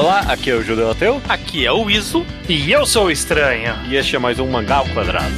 Olá, aqui é o Judeu Ateu. Aqui é o Iso. E eu sou o Estranho. E este é mais um Mangá ao Quadrado.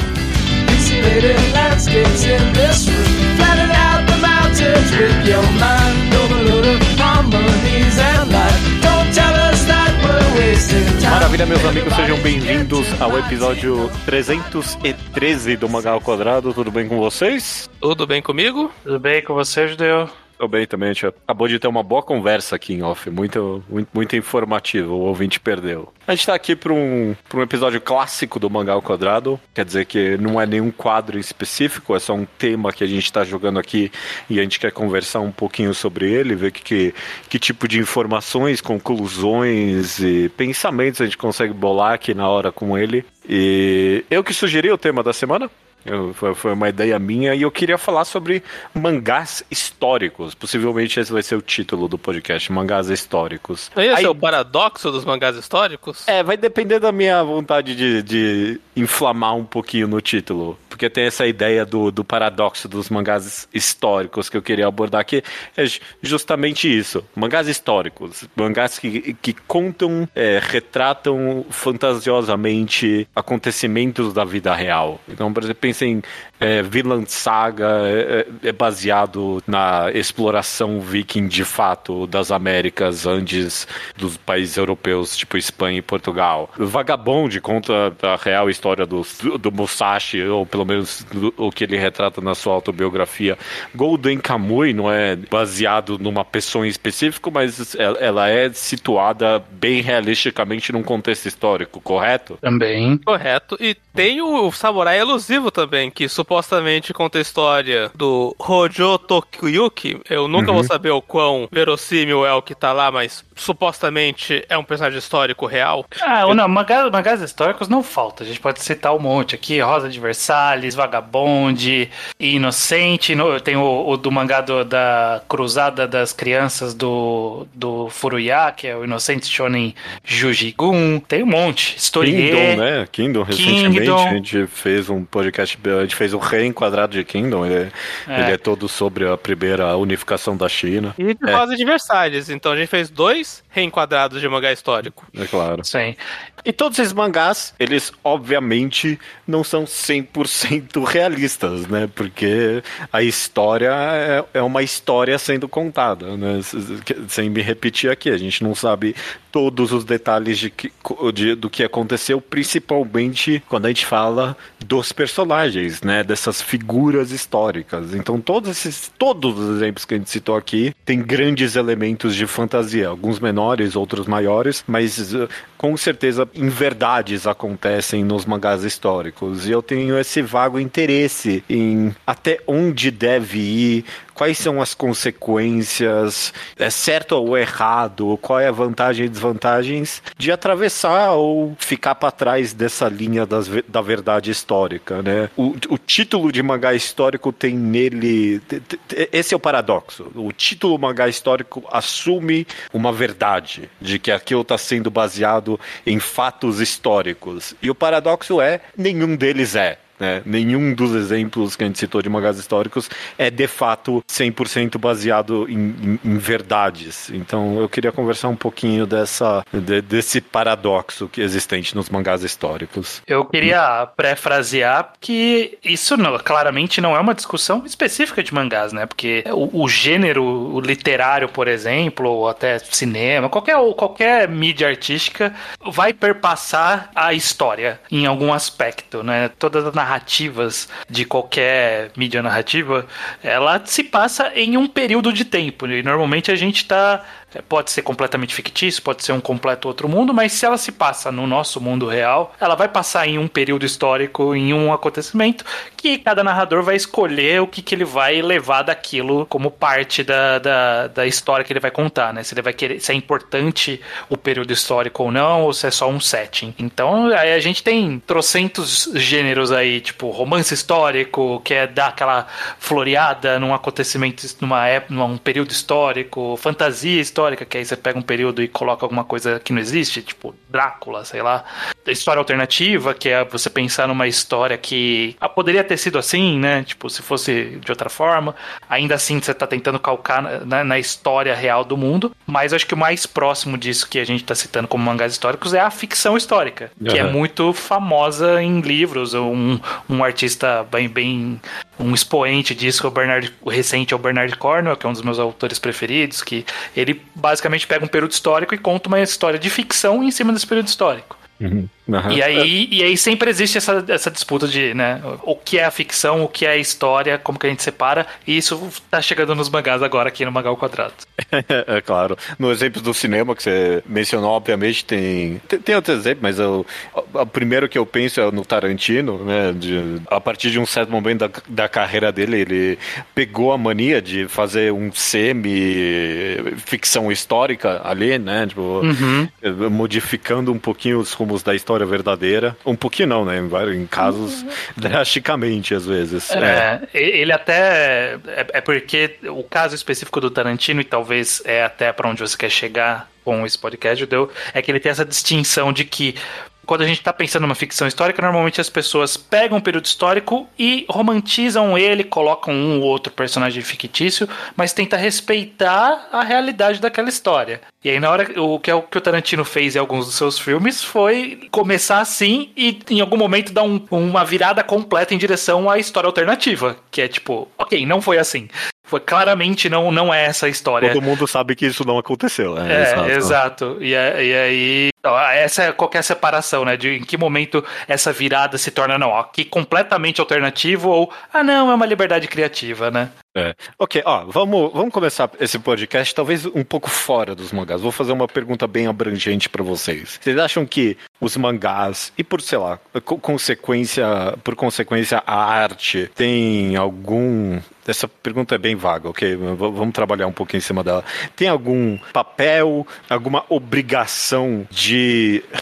Maravilha, meus amigos, sejam bem-vindos ao episódio 313 do Mangá ao Quadrado. Tudo bem com vocês? Tudo bem comigo? Tudo bem com você, Judeu? Tô bem também, a gente acabou de ter uma boa conversa aqui em off, muito, muito, muito informativo, o ouvinte perdeu. A gente tá aqui para um, pra um episódio clássico do Mangá Quadrado, quer dizer que não é nenhum quadro específico, é só um tema que a gente tá jogando aqui e a gente quer conversar um pouquinho sobre ele, ver que, que, que tipo de informações, conclusões e pensamentos a gente consegue bolar aqui na hora com ele. E eu que sugeri o tema da semana, eu, foi, uma ideia minha e eu queria falar sobre mangás históricos. Possivelmente esse vai ser o título do podcast, mangás históricos. Esse Aí, é o paradoxo dos mangás históricos? É, vai depender da minha vontade de, de inflamar um pouquinho no título. Porque tem essa ideia do, do paradoxo dos mangás históricos que eu queria abordar aqui. É justamente isso. Mangás históricos. Mangás que, que contam, é, retratam fantasiosamente acontecimentos da vida real. Então, por exemplo, anything é, Vinland Saga é, é, é, baseado na exploração viking de fato das Américas antes dos países europeus, tipo Espanha e Portugal. Vagabond conta a real história do, do Musashi, ou pelo menos o que ele retrata na sua autobiografia. Golden Kamuy não é baseado numa pessoa em específico, mas ela é situada bem realisticamente num contexto histórico, correto? Também. Correto. E tem o Samurai Elusivo também, que supostamente conta a história do Hojo Tokuyuki. Eu nunca uhum. vou saber o quão verossímil é o que tá lá, mas supostamente é um personagem histórico real. Ah, eu... não, mangás, mangás históricos não falta. A gente pode citar um monte aqui: Rosa de Versalhes, Vagabonde, Inocente. No, tem o, o, do mangá do, da Cruzada das Crianças do, do Furuya, que é o Inocente Shonen Jujigun. Tem um monte. Storie. Kingdom, né? Kingdom, recentemente Kingdom. a gente fez um podcast, a gente fez um reenquadrado de Kingdom. Ele é, é. Ele é todo sobre a primeira unificação da China. E de é. Rosa de Versalhes. Então a gente fez dois reenquadrados de mangá histórico. É claro. Sim. E todos esses mangás, eles obviamente não são 100% realistas, né? Porque a história é, é uma história sendo contada, né? Sem me repetir aqui, a gente não sabe todos os detalhes de, que, de, do que aconteceu, principalmente quando a gente fala dos personagens, né? Dessas figuras históricas. Então todos esses, todos os exemplos que a gente citou aqui têm grandes elementos de fantasia, alguns menores, outros maiores, mas uh, com certeza inverdades acontecem nos mangás históricos. E eu tenho esse vago interesse em até onde deve ir quais são as consequências, é certo ou errado, qual é a vantagem e desvantagens de atravessar ou ficar para trás dessa linha das, da verdade histórica, né? O, o título de mangá histórico tem nele, esse é o paradoxo. O título mangá histórico assume uma verdade de que aquilo está sendo baseado em fatos históricos. E o paradoxo é nenhum deles é. Né? Nenhum dos exemplos que a gente citou de mangás históricos é de fato 100% baseado em, em, em, verdades. Então eu queria conversar um pouquinho dessa, de, desse paradoxo que existente nos mangás históricos. Eu queria pré-frasear que isso não, claramente não é uma discussão específica de mangás, né? Porque o, o gênero literário, por exemplo, ou até cinema, qualquer, qualquer mídia artística vai perpassar a história em algum aspecto, né? Todas as narrativas de qualquer mídia narrativa, ela se passa em um período de tempo. E normalmente a gente está pode ser completamente fictício, pode ser um completo outro mundo, mas se ela se passa no nosso mundo real, ela vai passar em um período histórico, em um acontecimento, que cada narrador vai escolher o que, que ele vai levar daquilo como parte da, da, da história que ele vai contar, né? Se ele vai querer, se é importante o período histórico ou não, ou se é só um setting. Então, aí a gente tem trocentos gêneros aí, tipo romance histórico, que é dar aquela floreada num acontecimento, numa época, num período histórico, fantasia histórica, histórica, que aí você pega um período e coloca alguma coisa que não existe, tipo Drácula, sei lá. História alternativa, que é você pensar numa história que ah, poderia ter sido assim, né? Tipo, se fosse de outra forma. Ainda assim, você tá tentando calcar na, na história real do mundo. Mas acho que o mais próximo disso que a gente tá citando como mangás históricos é a ficção histórica, uhum. que é muito famosa em livros. Um, um artista bem, bem um expoente disso, é o, Bernard, o recente é o Bernard Cornwell, que é um dos meus autores preferidos, que ele basicamente pega um período histórico e conta uma história de ficção em cima desse período histórico. Uhum. Uhum. E, aí, e aí sempre existe essa, essa disputa de, né, o que é a ficção, o que é a história, como que a gente separa, e isso tá chegando nos mangás agora aqui no Mangal Quadrado. é claro. No exemplo do cinema que você mencionou, obviamente tem tem, tem outro exemplo, mas o, o, primeiro que eu penso é no Tarantino, né, de, a partir de um certo momento da, da carreira dele, ele pegou a mania de fazer um semi ficção histórica ali, né, tipo, uhum. modificando um pouquinho os rumos da história verdadeira. Um pouquinho não, né? Em, casos uhum. drasticamente, às vezes. É, é. ele até. É, é, porque o caso específico do Tarantino, e talvez é até para onde você quer chegar com esse podcast, deu, é que ele tem essa distinção de que quando a gente está pensando numa ficção histórica, normalmente as pessoas pegam um período histórico e romantizam ele, colocam um ou outro personagem fictício, mas tenta respeitar a realidade daquela história. E aí, na hora, o que, é o que o Tarantino fez em alguns dos seus filmes foi começar assim e em algum momento dar um, uma virada completa em direção à história alternativa. Que é tipo, ok, não foi assim. Claramente não, não é essa a história. Todo mundo sabe que isso não aconteceu. Né? É, exato. E, é, e aí essa é qualquer separação, né? De em que momento essa virada se torna, não, aqui completamente alternativo ou, ah, não, é uma liberdade criativa, né? É. Ok, ó, vamos, vamos começar esse podcast talvez um pouco fora dos mangás. Vou fazer uma pergunta bem abrangente para vocês. Vocês acham que os mangás e por, sei lá, consequência, por consequência a arte tem algum essa pergunta é bem vaga, ok? Vamos trabalhar um pouquinho em cima dela. Tem algum papel, alguma obrigação de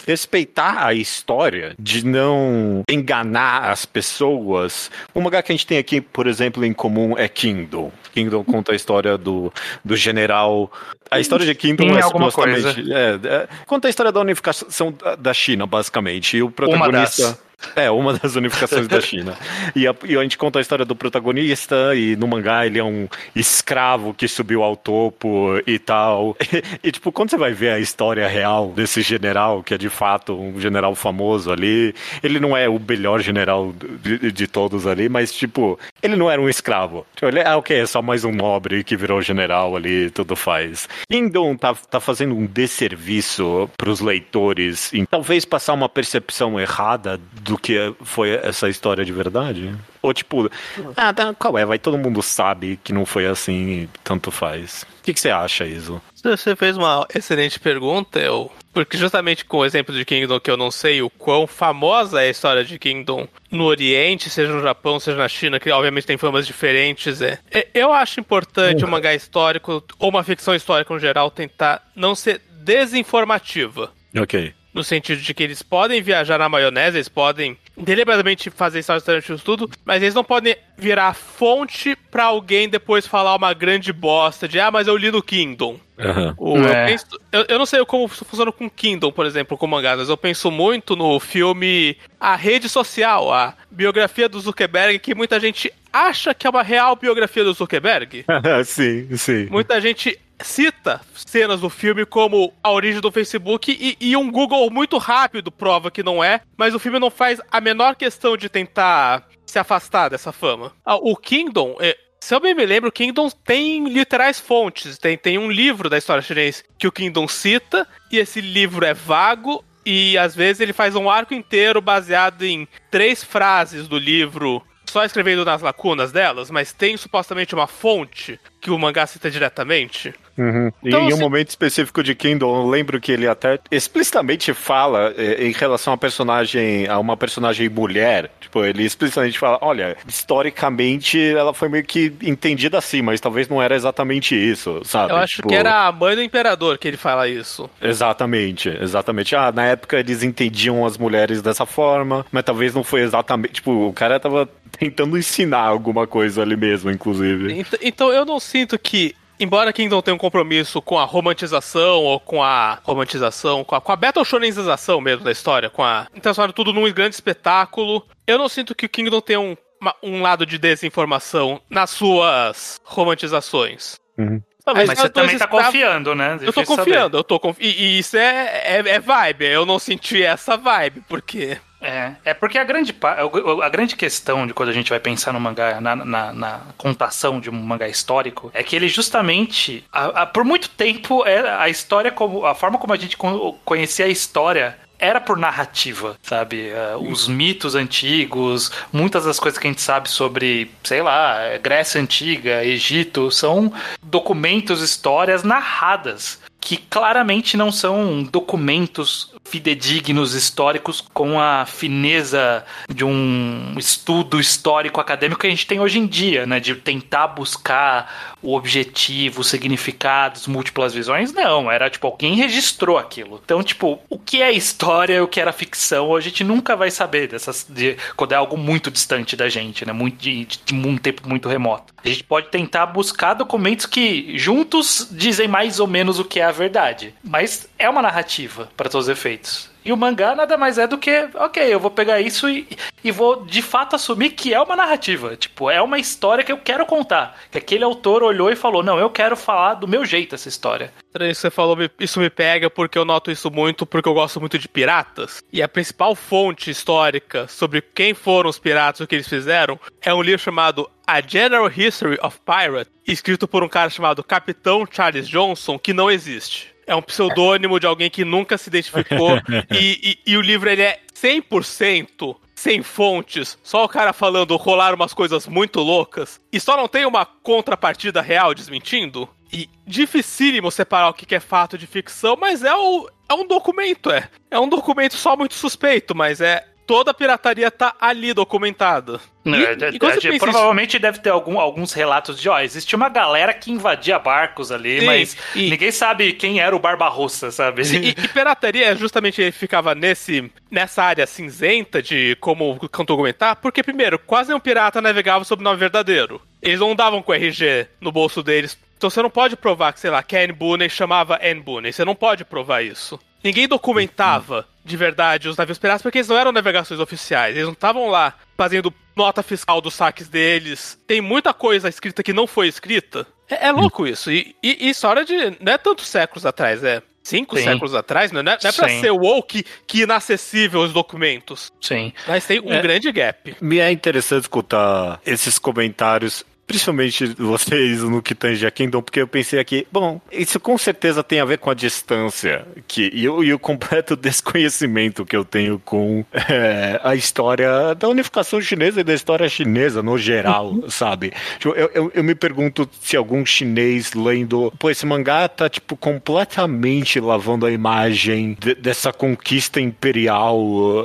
respeitar a história, de não enganar as pessoas? Um mangá que a gente tem aqui, por exemplo, em comum é Kingdom. Kingdom conta a história do, do general. A história de Kingdom tem é supostamente. É, é, conta a história da unificação da China, basicamente. E o protagonista. É, uma das unificações da China. E a, e a, gente conta a história do protagonista, e no mangá ele é um escravo que subiu ao topo e tal. E, e, tipo, quando você vai ver a história real desse general, que é de fato um general famoso ali, ele não é o melhor general de, de todos ali, mas, tipo, ele não era um escravo. Tipo, ele ah, ok, é só mais um nobre que virou general ali, tudo faz. Kingdom tá, tá fazendo um desserviço pros leitores em talvez passar uma percepção errada do que foi essa história de verdade? Ou tipo, ah, tá, qual é? Vai todo mundo sabe que não foi assim, tanto faz. O que, que você acha, Iso? Você fez uma excelente pergunta, eu. Porque justamente com o exemplo de Kingdom que eu não sei o quão famosa é a história de Kingdom no Oriente, seja no Japão, seja na China, que obviamente tem formas diferentes, é. é eu acho importante um mangá histórico, ou uma ficção histórica no geral, tentar não ser desinformativa. Ok. No sentido de que eles podem viajar na maionese, eles podem deliberadamente fazer histórias alternativas tudo, mas eles não podem virar fonte para alguém depois falar uma grande bosta de ah, mas eu li no Kingdom. Uhum. O, é. eu, penso, eu, eu, não sei como funciona com Kingdom, por exemplo, com mangá, mas eu penso muito no filme A Rede Social, a biografia do Zuckerberg, que muita gente acha que é uma real biografia do Zuckerberg. sim, sim. Muita gente cita cenas do filme como a origem do Facebook e, e, um Google muito rápido prova que não é, mas o filme não faz a menor questão de tentar se afastar dessa fama. Ah, o Kingdom, é, se eu bem me lembro, o Kingdom tem literais fontes. Tem, tem um livro da história chinesa que o Kingdom cita, e esse livro é vago, e às vezes ele faz um arco inteiro baseado em três frases do livro só escrevendo nas lacunas delas, mas tem supostamente uma fonte que o mangá cita diretamente. Uhum. Então, e em um assim... momento específico de Kingdom, eu lembro que ele até explicitamente fala eh, em relação a personagem, a uma personagem mulher. Tipo, ele explicitamente fala: olha, historicamente ela foi meio que entendida assim, mas talvez não era exatamente isso, sabe? Eu acho tipo... que era a mãe do imperador que ele fala isso. Exatamente, exatamente. Ah, na época eles entendiam as mulheres dessa forma, mas talvez não foi exatamente. Tipo, o cara tava tentando ensinar alguma coisa ali mesmo, inclusive. Então eu não sinto que embora Kingdom tenha um compromisso com a romantização ou com a romantização, com a, com a battle shonenização mesmo da história, com a transformando tudo num grande espetáculo, eu não sinto que o Kingdom tenha um, uma, um lado de desinformação nas suas romantizações. Uhum. Mas, mas você também tá confiando, né? Deixa eu tô confiando, saber. eu tô confi... e, e, isso é, é, é vibe, eu não senti essa vibe, porque é, é porque a grande, a grande questão de quando a gente vai pensar no mangá, na, na, na contação de um mangá histórico, é que ele justamente, a, a, por muito tempo, é a história como, a forma como a gente conhecia a história era por narrativa, sabe? Uh, os mitos antigos, muitas das coisas que a gente sabe sobre, sei lá, Grécia Antiga, Egito, são documentos, histórias narradas que claramente não são documentos fidedignos históricos com a fineza de um estudo histórico acadêmico que a gente tem hoje em dia, né, de tentar buscar o objetivo, os significados, múltiplas visões, não, era tipo alguém registrou aquilo. Então, tipo, o que é história o que era ficção, a gente nunca vai saber dessas de, quando é algo muito distante da gente, né, muito de, de, de um tempo muito remoto. A gente pode tentar buscar documentos que juntos dizem mais ou menos o que é a verdade. Mas é uma narrativa, para todos os efeitos. E o mangá nada mais é do que, ok, eu vou pegar isso e, e vou de fato assumir que é uma narrativa. Tipo, é uma história que eu quero contar. Que aquele autor olhou e falou: não, eu quero falar do meu jeito essa história. Você falou, isso me pega porque eu noto isso muito, porque eu gosto muito de piratas. E a principal fonte histórica sobre quem foram os piratas e o que eles fizeram é um livro chamado A General History of Pirates, escrito por um cara chamado Capitão Charles Johnson, que não existe é um pseudônimo de alguém que nunca se identificou. e, e, e, o livro ele é 100% sem fontes, só o cara falando rolar umas coisas muito loucas, e só não tem uma contrapartida real desmentindo. E dificílimo separar o que é fato de ficção, mas é, o, é um documento, é. É um documento só muito suspeito, mas é, toda a pirataria tá ali documentada. E, é, é, provavelmente isso? deve ter algum, alguns relatos de, ó, existia uma galera que invadia barcos ali, Sim, mas e, ninguém sabe quem era o Barbarossa, sabe? E, e pirataria justamente ficava nesse, nessa área cinzenta de como documentar, porque primeiro, quase nenhum pirata navegava sob nome verdadeiro. Eles não davam com RG no bolso deles. Então você não pode provar que, sei lá, que Anne Booney chamava Anne Booney. Você não pode provar isso. Ninguém documentava de verdade os navios piratas porque eles não eram navegações oficiais. Eles não estavam lá fazendo nota fiscal dos saques deles. Tem muita coisa escrita que não foi escrita. É, é louco isso. E, e, e história de. Não é tantos séculos atrás, é cinco Sim. séculos atrás, não é, não é pra ser woke que inacessível os documentos. Sim. Mas tem um é, grande gap. Me é interessante escutar esses comentários principalmente vocês no que tange a Kingdom, porque eu pensei aqui, bom, isso com certeza tem a ver com a distância que, e, o, e o completo desconhecimento que eu tenho com é, a história da unificação chinesa e da história chinesa no geral, uhum. sabe? Tipo, eu, eu, eu, me pergunto se algum chinês lendo, pô, esse mangá tá, tipo, completamente lavando a imagem de, dessa conquista imperial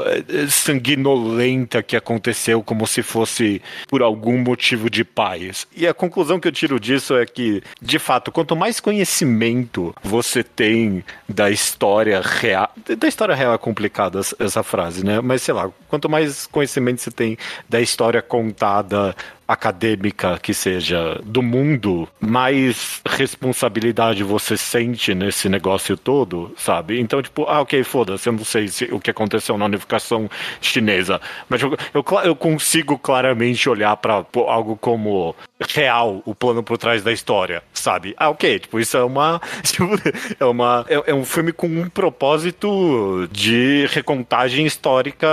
eh, sanguinolenta que aconteceu como se fosse por algum motivo de paz e a conclusão que eu tiro disso é que, de fato, quanto mais conhecimento você tem da história real. Da história real é complicada essa frase, né? Mas sei lá, quanto mais conhecimento você tem da história contada acadêmica que seja do mundo, mais responsabilidade você sente nesse negócio todo, sabe? Então, tipo, ah, ok, foda-se, eu não sei se, o que aconteceu na unificação chinesa, mas eu, eu, eu consigo claramente olhar para algo como real, o plano por trás da história, sabe? Ah, ok, tipo, isso é uma. Tipo, é, uma é, é um filme com um propósito de recontagem histórica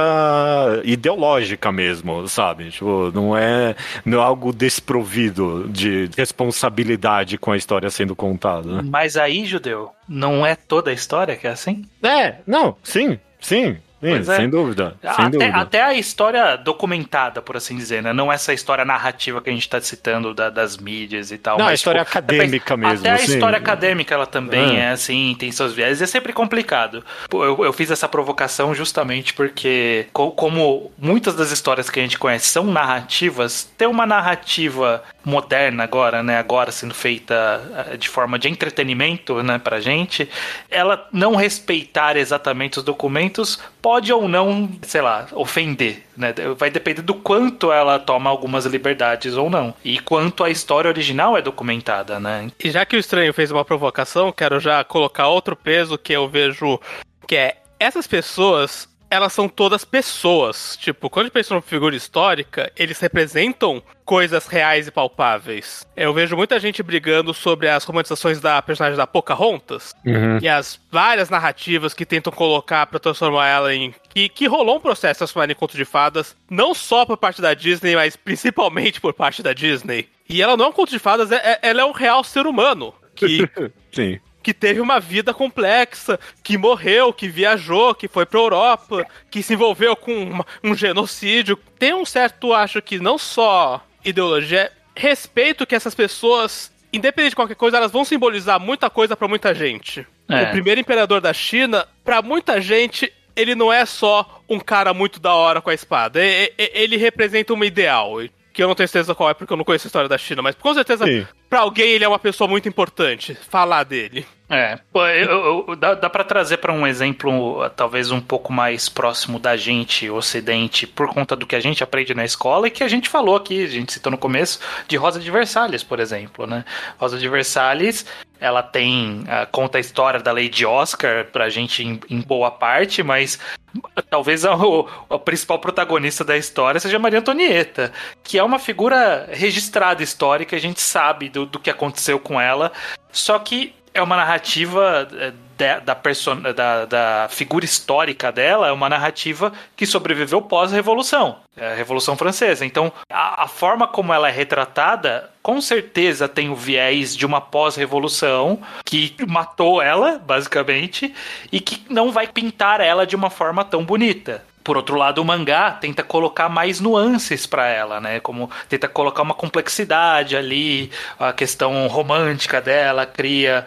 ideológica mesmo, sabe? Tipo, não é não é algo desprovido de responsabilidade com a história sendo contada. Né? Mas aí, judeu, não é toda a história que é assim? É, não, sim, sim. Sim, é. sem dúvida. Sem até, dúvida. até a história documentada, por assim dizer, né? Não essa história narrativa que a gente está citando da, das mídias e tal. Não, mas, a história tipo, acadêmica mesmo. Até a história acadêmica ela também é. é assim, tem seus viés. É sempre complicado. Eu, eu fiz essa provocação justamente porque, como muitas das histórias que a gente conhece são narrativas, ter uma narrativa moderna agora, né? Agora sendo feita eh, de forma de entretenimento, né? Pra gente, ela não respeitar exatamente os documentos pode ou não, sei lá, ofender, né? Vai depender do quanto ela toma algumas liberdades ou não. E quanto a história original é documentada, né? E já que o estranho fez uma provocação, quero já colocar outro peso que eu vejo que é essas pessoas elas são todas pessoas. Tipo, quando a gente pensa numa figura histórica, eles representam coisas reais e palpáveis. Eu vejo muita gente brigando sobre as romantizações da personagem da Pocahontas uhum. e as várias narrativas que tentam colocar para transformar ela em. Que, que rolou um processo de transformar em conto de fadas, não só por parte da Disney, mas principalmente por parte da Disney. E ela não é um conto de fadas, é, é, ela é um real ser humano. Que Sim que teve uma vida complexa, que morreu, que viajou, que foi pra Europa, que se envolveu com uma, um genocídio. Tem um certo, acho que não só ideologia, é respeito que essas pessoas, independente de qualquer coisa, elas vão simbolizar muita coisa para muita gente. É. O primeiro imperador da China, para muita gente, ele não é só um cara muito da hora com a espada. Ele representa um ideal que eu não tenho certeza qual é porque eu não conheço a história da China, mas com certeza para alguém ele é uma pessoa muito importante falar dele. É, eu, eu, dá, dá para trazer para um exemplo talvez um pouco mais próximo da gente, ocidente, por conta do que a gente aprende na escola e que a gente falou aqui, a gente citou no começo, de Rosa de Versalhes, por exemplo, né? Rosa de Versalhes, ela tem, uh, conta a história da Lady Oscar pra gente em, em boa parte, mas talvez a, a, principal protagonista da história seja Maria Antonieta, que é uma figura registrada histórica, a gente sabe do, do que aconteceu com ela, só que é uma narrativa é, da, da, da, da figura histórica dela, é uma narrativa que sobreviveu pós-revolução, a Revolução Francesa. Então, a, a, forma como ela é retratada, com certeza tem o viés de uma pós-revolução que matou ela, basicamente, e que não vai pintar ela de uma forma tão bonita. Por outro lado, o mangá tenta colocar mais nuances para ela, né? Como tenta colocar uma complexidade ali, a questão romântica dela, cria,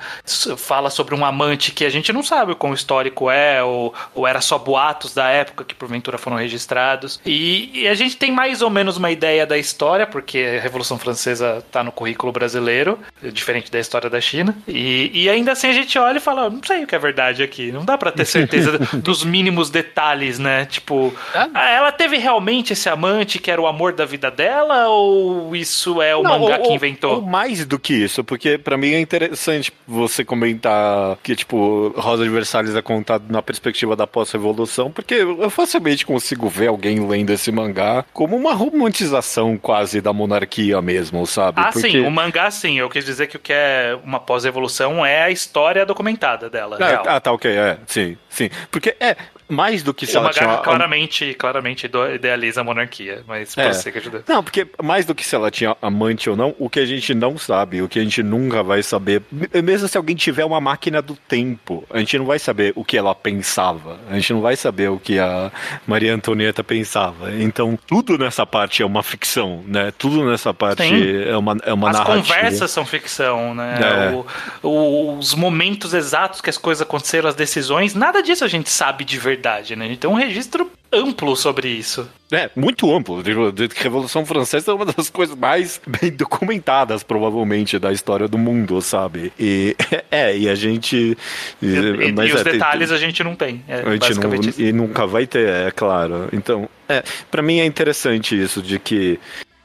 fala sobre um amante que a gente não sabe o quão histórico é, ou, ou era só boatos da época que porventura foram registrados. E, e, a gente tem mais ou menos uma ideia da história, porque a Revolução Francesa tá no currículo brasileiro, diferente da história da China. E, e ainda assim a gente olha e fala, não sei o que é verdade aqui, não dá para ter certeza dos mínimos detalhes, né? Tipo, Tipo, ah, ela teve realmente esse amante que era o amor da vida dela ou isso é o Não, mangá ou, que inventou? Ou mais do que isso, porque para mim é interessante você comentar que, tipo, Rosa de Versalhes é contado na perspectiva da pós-revolução, porque eu facilmente consigo ver alguém lendo esse mangá como uma romantização quase da monarquia mesmo, sabe? Ah, porque... sim, o mangá sim, eu quis dizer que o que é uma pós-revolução é a história documentada dela. Ah, ah, tá, ok, é, sim, sim. Porque, é, mais do que se o ela tinha... claramente, claramente idealiza a monarquia, mas é. você que ajuda. Não, porque mais do que se ela tinha amante ou não, o que a gente não sabe, o que a gente nunca vai saber, mesmo se alguém tiver uma máquina do tempo, a gente não vai saber o que ela pensava, a gente não vai saber o que a Maria Antonieta pensava. Então, tudo nessa parte é uma ficção, né? Tudo nessa parte Sim. é uma, é uma as narrativa. As conversas são ficção, né? É. O, o, os momentos exatos que as coisas aconteceram, as decisões, nada disso a gente sabe de verdade verdade, né? A gente tem um registro amplo sobre isso. É, muito amplo. A Revolução Francesa é uma das coisas mais bem documentadas, provavelmente, da história do mundo, sabe? E é, e a gente. E, e, e os é, detalhes tem, a gente não tem. É, a gente não, e nunca vai ter, é claro. Então, é, para mim é interessante isso de que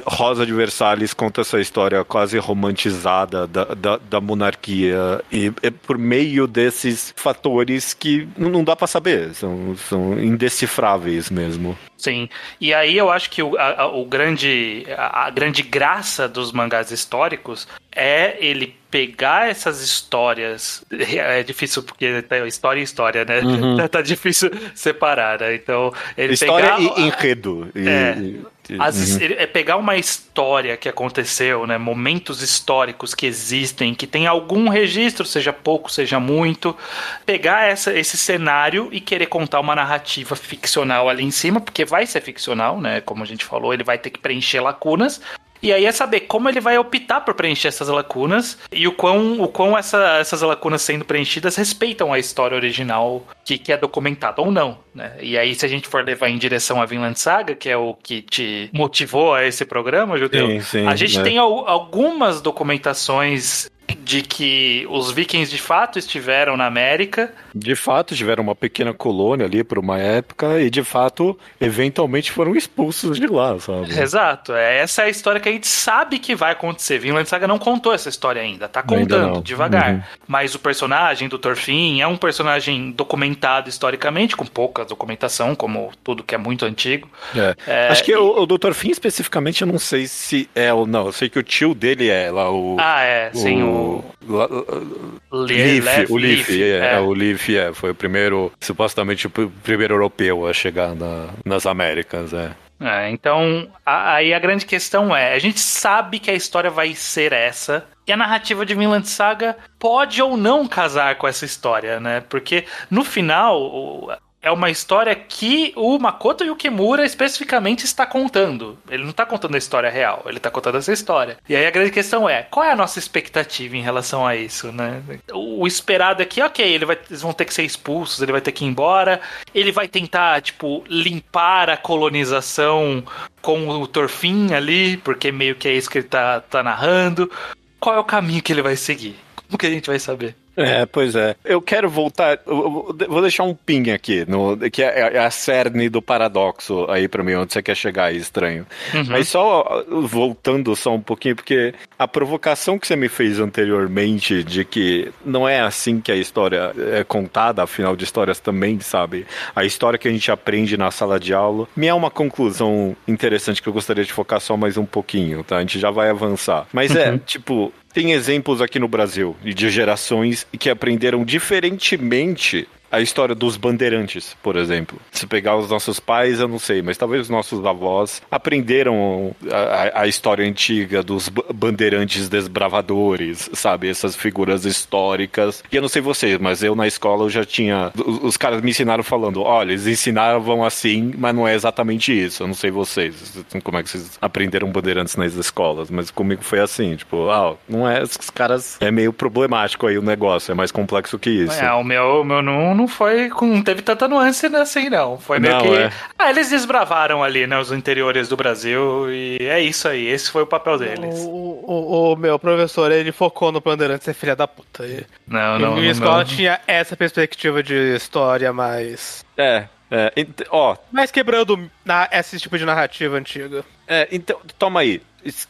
Rosa de Versalhes conta essa história quase romantizada da, da, da monarquia e é por meio desses fatores que não dá para saber, são, são indecifráveis mesmo. Sim, e aí eu acho que o, a, o grande, a, a grande graça dos mangás históricos é ele pegar essas histórias. É difícil porque é história e história, né? Uhum. Tá difícil separar, né? Então, ele história pegar. e enredo. E, é. E as, uhum. É pegar uma história que aconteceu, né? Momentos históricos que existem, que tem algum registro, seja pouco, seja muito, pegar essa, esse cenário e querer contar uma narrativa ficcional ali em cima, porque vai ser ficcional, né? Como a gente falou, ele vai ter que preencher lacunas. E aí é saber como ele vai optar por preencher essas lacunas e o quão, o quão essa, essas lacunas sendo preenchidas respeitam a história original que, que é documentada ou não. Né? E aí, se a gente for levar em direção a Vinland Saga, que é o que te motivou a esse programa, Judeu, sim, sim, a gente né? tem al algumas documentações de que os vikings de fato estiveram na América De fato, tiveram uma pequena colônia ali por uma época e, de fato, eventualmente foram expulsos de lá, sabe? Exato. É, essa é a história que a gente sabe que vai acontecer. Vinland Saga não contou essa história ainda. Tá contando devagar. Uhum. Mas o personagem do Thorfinn é um personagem documentado historicamente, com pouca documentação, como tudo que é muito antigo. É. É, Acho que e... o, o Dr. Finn, especificamente, eu não sei se é ou não. Eu sei que o tio dele é lá o. Ah, é. Sim, o. o... Leaf, o Leaf, é, é. é, o Leaf é, foi o primeiro, supostamente o primeiro europeu a chegar na, nas Américas, é. É, então, a, aí a grande questão é: a gente sabe que a história vai ser essa, e a narrativa de Vinland Saga pode ou não casar com essa história, né? Porque no final, é uma história que o Makoto Yukimura especificamente está contando. Ele não está contando a história real, ele está contando essa história. E aí a grande questão é, qual é a nossa expectativa em relação a isso, né? O esperado é que, ok, ele vai, eles vão ter que ser expulsos, ele vai ter que ir embora, ele vai tentar, tipo, limpar a colonização com o Torfin ali, porque meio que é isso que ele tá, tá narrando. Qual é o caminho que ele vai seguir? Como que a gente vai saber? É, pois é. Eu quero voltar. Eu vou deixar um ping aqui, no, que é, é a cerne do paradoxo aí para mim, onde você quer chegar aí, estranho. Uhum. Mas só voltando só um pouquinho, porque a provocação que você me fez anteriormente de que não é assim que a história é contada, afinal de histórias também, sabe? A história que a gente aprende na sala de aula, me é uma conclusão interessante que eu gostaria de focar só mais um pouquinho, tá? A gente já vai avançar. Mas é, uhum. é, tipo, tem exemplos aqui no Brasil de gerações que aprenderam diferentemente a história dos bandeirantes, por exemplo. Se pegar os nossos pais, eu não sei, mas talvez os nossos avós aprenderam a, a história antiga dos bandeirantes desbravadores, sabe? Essas figuras históricas. E eu não sei vocês, mas eu na escola eu já tinha. Os, os caras me ensinaram falando: olha, eles ensinavam assim, mas não é exatamente isso. Eu não sei vocês, como é que vocês aprenderam bandeirantes nas escolas, mas comigo foi assim: tipo, ah, não é. Os caras. É meio problemático aí o negócio, é mais complexo que isso. É, o meu, o meu não não foi não teve tanta nuance assim, não. Foi meio não, que. É. Ah, eles desbravaram ali, né? Os interiores do Brasil. E é isso aí. Esse foi o papel deles. O, o, o meu professor, ele focou no Bandeirantes ser filha da puta. E, não, não. Minha escola tinha essa perspectiva de história mais. É. É, ó. Mas quebrando na, esse tipo de narrativa antiga. É, então, toma aí.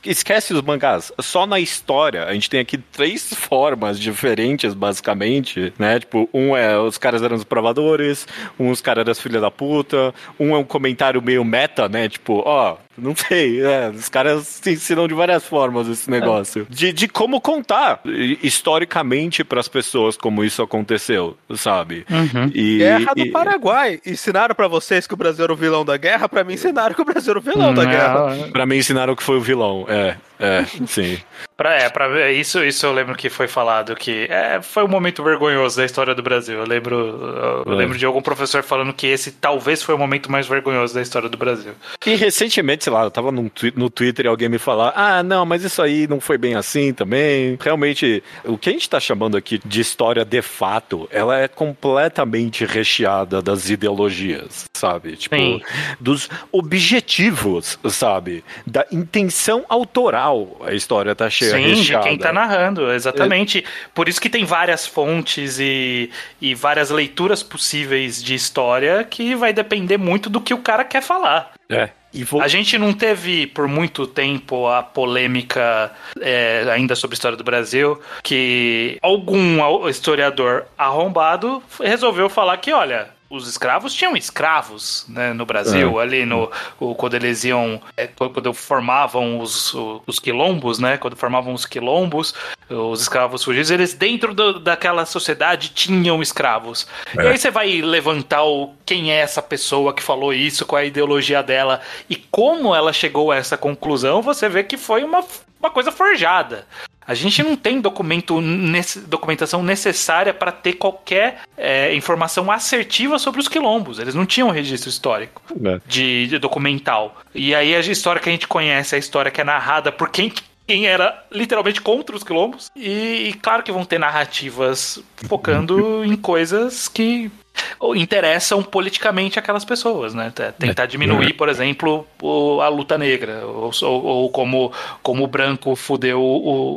Esquece os mangás. Só na história, a gente tem aqui três formas diferentes, basicamente, né? Tipo, um é os caras eram os provadores, um os caras eram as filhas da puta, um é um comentário meio meta, né? Tipo, ó, não sei, é, os caras ensinam de várias formas esse negócio. De, de como contar historicamente para as pessoas como isso aconteceu, sabe? Uhum. E, guerra do e... Paraguai. Ensinaram para vocês que o Brasil era o vilão da guerra, para mim ensinaram que o Brasil era o vilão da guerra. Para mim ensinaram que foi o vilão, é. É, sim. pra, é, pra ver, isso, isso eu lembro que foi falado, que é, foi um momento vergonhoso da história do Brasil. Eu lembro, eu é. lembro de algum professor falando que esse talvez foi o momento mais vergonhoso da história do Brasil. E recentemente, sei lá, eu tava no, no Twitter e alguém me falar, ah, não, mas isso aí não foi bem assim também. Realmente, o que a gente tá chamando aqui de história de fato, ela é completamente recheada das ideologias, sabe? Tipo, Sim. dos objetivos, sabe? Da intenção autoral a história tá cheia Sim, recheada. de quem tá narrando, exatamente. É. Por isso que tem várias fontes e, e várias leituras possíveis de história que vai depender muito do que o cara quer falar. É. Vou... A gente não teve por muito tempo a polêmica é, ainda sobre a história do Brasil que algum historiador arrombado resolveu falar que, olha, os escravos tinham escravos né, no Brasil, é. ali no o, quando eles iam, é, quando formavam os, os quilombos, né? Quando formavam os quilombos, os escravos fugidos, eles dentro do, daquela sociedade tinham escravos. É. E aí você vai levantar o, quem é essa pessoa que falou isso, qual é a ideologia dela e como ela chegou a essa conclusão, você vê que foi uma, uma coisa forjada. A gente não tem documento, nesse, documentação necessária para ter qualquer é, informação assertiva sobre os quilombos. Eles não tinham registro histórico é. de, de, documental. E aí a história que a gente conhece, a história que é narrada por quem quem era literalmente contra os quilombos. E, e, claro que vão ter narrativas focando em coisas que interessam politicamente aquelas pessoas, né? Tentar diminuir, por exemplo, a luta negra, ou, ou, ou como, como o branco fudeu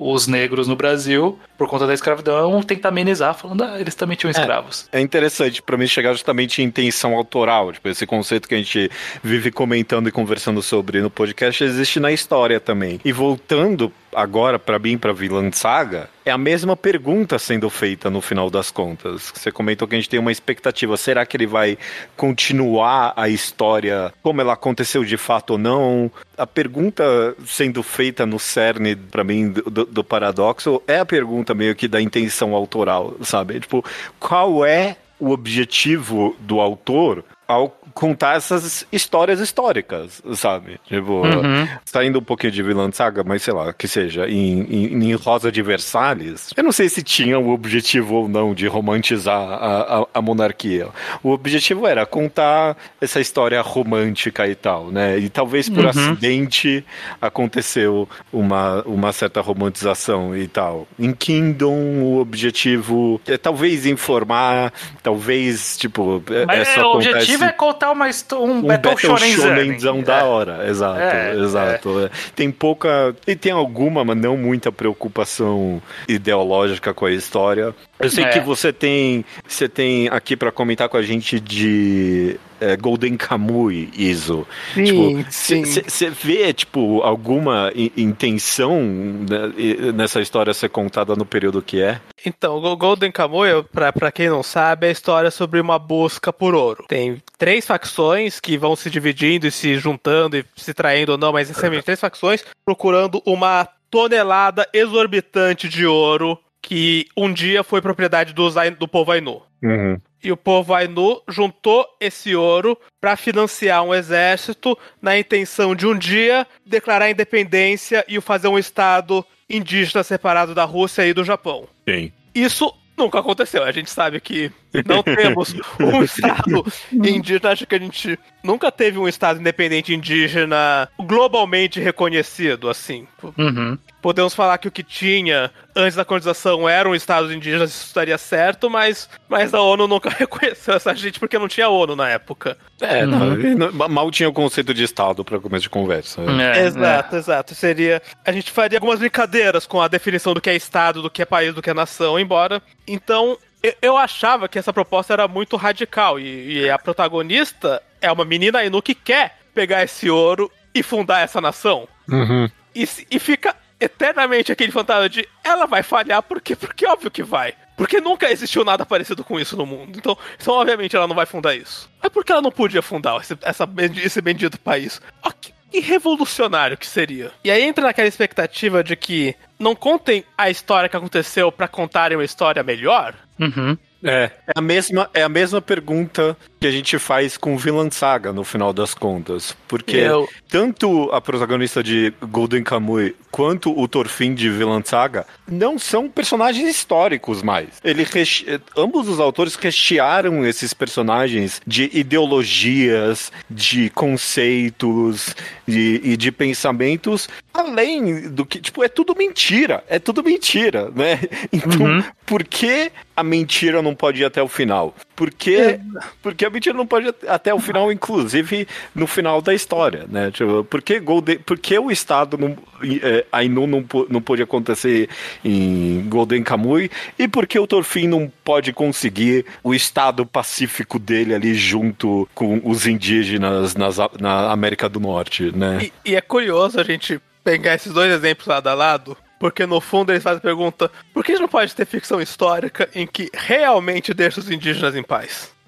os negros no Brasil por conta da escravidão, tentar amenizar, falando, ah, eles também tinham é, escravos. É, é interessante para mim chegar justamente em intenção autoral, tipo, esse conceito que a gente vive comentando e conversando sobre no podcast existe na história também. E voltando agora para mim para Vilã Saga, é a mesma pergunta sendo feita no final das contas. Você comentou que a gente tem uma expectativa, será que ele vai continuar a história como ela aconteceu de fato ou não? A pergunta sendo feita no cerne para mim do, do paradoxo é a pergunta meio que da intenção autoral, sabe? Tipo, qual é o objetivo do autor ao contar essas histórias históricas, sabe? Tipo, uhum. saindo um pouquinho de vilã saga, mas sei lá, que seja, em, em, em, Rosa de Versalhes, eu não sei se tinha o objetivo ou não de romantizar a, a, a, monarquia. O objetivo era contar essa história romântica e tal, né? E talvez por uhum. acidente aconteceu uma, uma certa romantização e tal. Em Kingdom, o objetivo é talvez informar, talvez, tipo, mas é, o objetivo é contar uma, um, um Battle, Battle Shonenzão da é. hora, exato, é, exato. É. Tem pouca, e tem alguma, mas não muita preocupação ideológica com a história. Eu sei que você tem, você tem aqui para comentar com a gente de é, Golden Kamuy, Iso. Sim, tipo, Você vê, tipo, alguma intenção né, nessa história ser contada no período que é? Então, Golden Kamuy, pra, pra quem não sabe, é a história sobre uma busca por ouro. Tem três facções que vão se dividindo e se juntando e se traindo ou não, mas essencialmente três facções procurando uma tonelada exorbitante de ouro que um dia foi propriedade do, do povo Ainu. Uhum. E o povo Ainu juntou esse ouro para financiar um exército na intenção de um dia declarar independência e fazer um estado indígena separado da Rússia e do Japão. Sim. Isso nunca aconteceu. A gente sabe que não temos um estado indígena. Acho que a gente nunca teve um estado independente indígena globalmente reconhecido, assim. Uhum. Podemos falar que o que tinha antes da colonização eram estados indígenas, isso estaria certo, mas, mas a ONU nunca reconheceu essa gente porque não tinha ONU na época. É, uhum. não, mal tinha o conceito de estado para começo de conversa. É, exato, é. exato. Seria. A gente faria algumas brincadeiras com a definição do que é estado, do que é país, do que é nação, embora. Então, eu achava que essa proposta era muito radical e, e, a protagonista é uma menina Ainu que quer pegar esse ouro e fundar essa nação. Uhum. E, e fica eternamente aquele fantasma de ela vai falhar porque porque óbvio que vai. Porque nunca existiu nada parecido com isso no mundo. Então, então obviamente, ela não vai fundar isso. É porque ela não podia fundar esse, essa, esse bendito país. Oh, que, que revolucionário que seria. E aí entra naquela expectativa de que não contem a história que aconteceu para contarem uma história melhor. Uhum. É, é a, mesma, é a mesma pergunta que a gente faz com Vinland Saga, no final das contas. Porque Eu... tanto a protagonista de Golden Kamuy quanto o Thorfinn de Vinland Saga não são personagens históricos mais. Ele reche... Ambos os autores rechearam esses personagens de ideologias, de conceitos de, e de pensamentos, além do que, tipo, é tudo mentira. É tudo mentira, né? Então, uhum. por que a mentira não pode ir até o final? Porque, é. porque mentira não pode até o final, inclusive no final da história, né? Tipo, por que, Golden, por que o Estado não, é, Ainu não, não pode acontecer em Golden Kamuy e por que o Torfin não pode conseguir o Estado pacífico dele ali junto com os indígenas nas, na América do Norte, né? E, e é curioso a gente pegar esses dois exemplos lado a lado, porque no fundo eles fazem a pergunta: por que a gente não pode ter ficção histórica em que realmente deixa os indígenas em paz?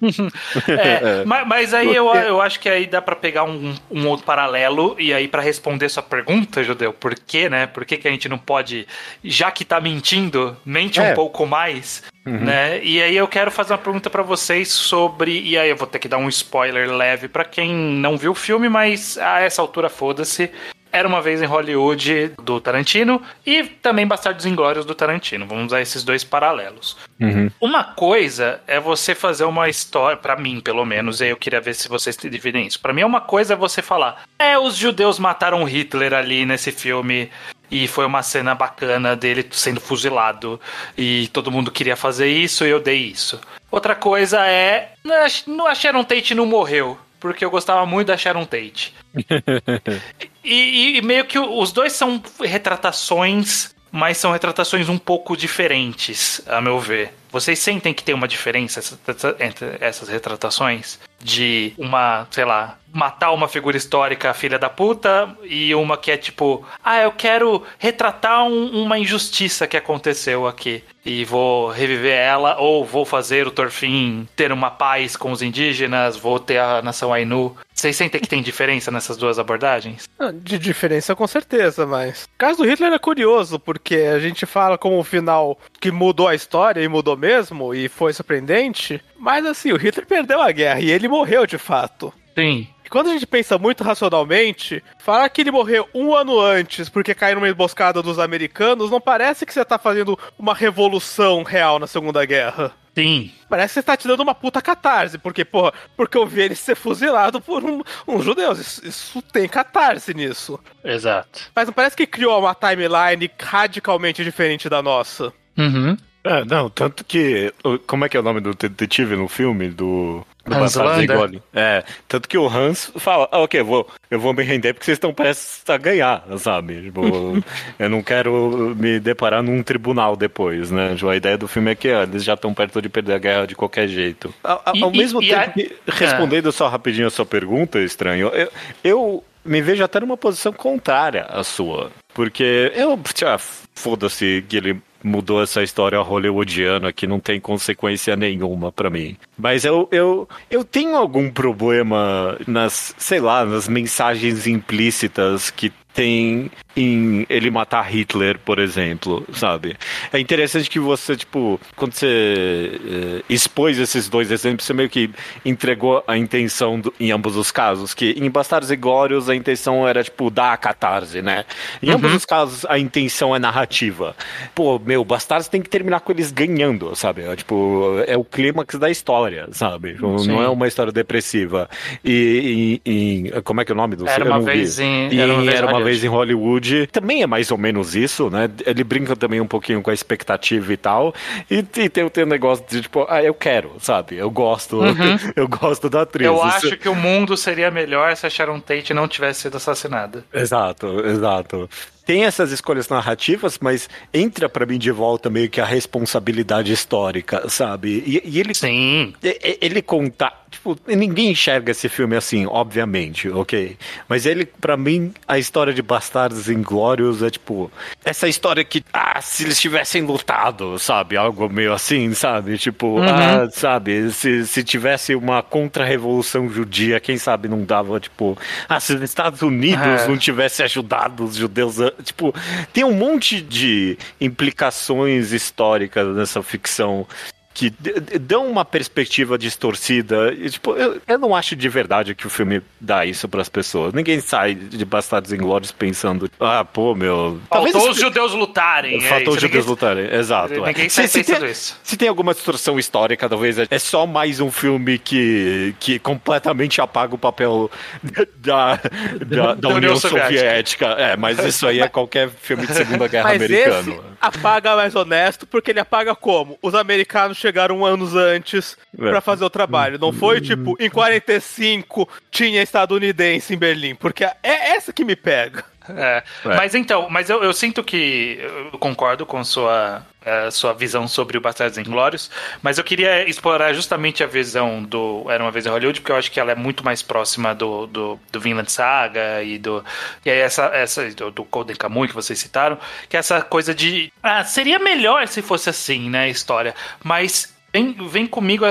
é, mas, mas, aí eu, eu acho que aí dá para pegar um, um, outro paralelo e aí para responder sua pergunta, Judeu, por quê, né? Por que, que a gente não pode, já que tá mentindo, mente é. um pouco mais, uhum. né? E aí eu quero fazer uma pergunta para vocês sobre, e aí eu vou ter que dar um spoiler leve para quem não viu o filme, mas a essa altura foda-se. Era uma vez em Hollywood do Tarantino e também Bastardos Inglórios do Tarantino. Vamos usar esses dois paralelos. Uhum. Uma coisa é você fazer uma história, para mim pelo menos, e eu queria ver se vocês dividem isso. Para mim, uma coisa é você falar: é, os judeus mataram Hitler ali nesse filme e foi uma cena bacana dele sendo fuzilado e todo mundo queria fazer isso e eu dei isso. Outra coisa é, a Sharon Tate não morreu, porque eu gostava muito da Sharon Tate. e, e, meio que os dois são retratações, mas são retratações um pouco diferentes, a meu ver. Vocês sentem que tem uma diferença entre essas retratações? De uma, sei lá, matar uma figura histórica filha da puta e uma que é tipo, ah, eu quero retratar um, uma injustiça que aconteceu aqui e vou reviver ela, ou vou fazer o Torfin ter uma paz com os indígenas, vou ter a nação Ainu. Vocês sentem que tem diferença nessas duas abordagens? De diferença, com certeza, mas. O caso do Hitler é curioso, porque a gente fala como um final que mudou a história e mudou mesmo, e foi surpreendente, mas assim, o Hitler perdeu a guerra e ele morreu de fato. Sim. E quando a gente pensa muito racionalmente, falar que ele morreu um ano antes porque caiu numa emboscada dos americanos não parece que você tá fazendo uma revolução real na Segunda Guerra. Sim. Parece que você tá te dando uma puta catarse, porque, porra, porque eu vi ele ser fuzilado por um, um judeu. Isso, isso, tem catarse nisso. Exato. Mas não parece que criou uma timeline radicalmente diferente da nossa. Uhum. É, não, tanto que. Como é que é o nome do detetive no filme? Do. Do Hans. É, tanto que o Hans fala, ah, ok, eu vou, eu vou me render porque vocês estão prestes a ganhar, sabe? Tipo, eu não quero me deparar num tribunal depois, né? Tipo, a ideia do filme é que ó, eles já estão perto de perder a guerra de qualquer jeito. Ao, e, ao mesmo e, tempo, e a... respondendo só rapidinho a sua pergunta, estranho, eu, eu me vejo até numa posição contrária à sua. Porque eu, tchau, foda-se que ele mudou essa história hollywoodiana que não tem consequência nenhuma para mim. Mas eu, eu, eu tenho algum problema nas, sei lá, nas mensagens implícitas que tem em ele matar Hitler, por exemplo, sabe? É interessante que você, tipo, quando você eh, expôs esses dois exemplos, você meio que entregou a intenção do, em ambos os casos, que em Bastardos e Glórios a intenção era, tipo, dar a catarse, né? Em uhum. ambos os casos a intenção é narrativa. Pô, meu, Bastardos tem que terminar com eles ganhando, sabe? É, tipo, é o clímax da história, sabe? Sim. Não é uma história depressiva. E, e, e, como é que é o nome do Era uma vez em... Era uma vez, era uma vez em Hollywood também é mais ou menos isso, né? Ele brinca também um pouquinho com a expectativa e tal. E, e tem, tem um negócio de tipo, ah, eu quero, sabe? Eu gosto, uhum. eu gosto da atriz. Eu isso... acho que o mundo seria melhor se a Sharon Tate não tivesse sido assassinada. Exato, exato tem essas escolhas narrativas, mas entra para mim de volta meio que a responsabilidade histórica, sabe? E, e ele. Sim. Ele conta. Tipo, ninguém enxerga esse filme assim, obviamente, ok? Mas ele, para mim, a história de Bastardos Inglórios é tipo. Essa história que, ah, se eles tivessem lutado, sabe? Algo meio assim, sabe? Tipo, uhum. ah, sabe? Se, se tivesse uma contra-revolução judia, quem sabe não dava, tipo, ah, se os Estados Unidos é. não tivesse ajudado os judeus Tipo, tem um monte de implicações históricas nessa ficção que dão uma perspectiva distorcida. E, tipo, eu, eu não acho de verdade que o filme dá isso para as pessoas. Ninguém sai de Bastardos Inglórios pensando, ah, pô, meu. Faltou os judeus lutarem. Faltou é os judeus ninguém... lutarem, exato. Ninguém é. sai se, pensando se isso. Se tem alguma distorção histórica, talvez é só mais um filme que, que completamente apaga o papel da, da, da União, Soviética. Soviética. É, mas isso aí é qualquer filme de Segunda Guerra mas americano. Esse apaga mais honesto, porque ele apaga como? Os americanos chegaram anos antes é. para fazer o trabalho. Não foi tipo, em 45 tinha estadunidense em Berlim, porque é essa que me pega. É. É. Mas então, mas eu, eu, sinto que eu concordo com sua, a sua visão sobre o Bastardos Inglórios, mas eu queria explorar justamente a visão do Era Uma Vez em Hollywood, porque eu acho que ela é muito mais próxima do, do, do Vinland Saga e do e essa, essa do, do Golden Kamuy que vocês citaram, que é essa coisa de ah, seria melhor se fosse assim, né, a história, mas vem, vem comigo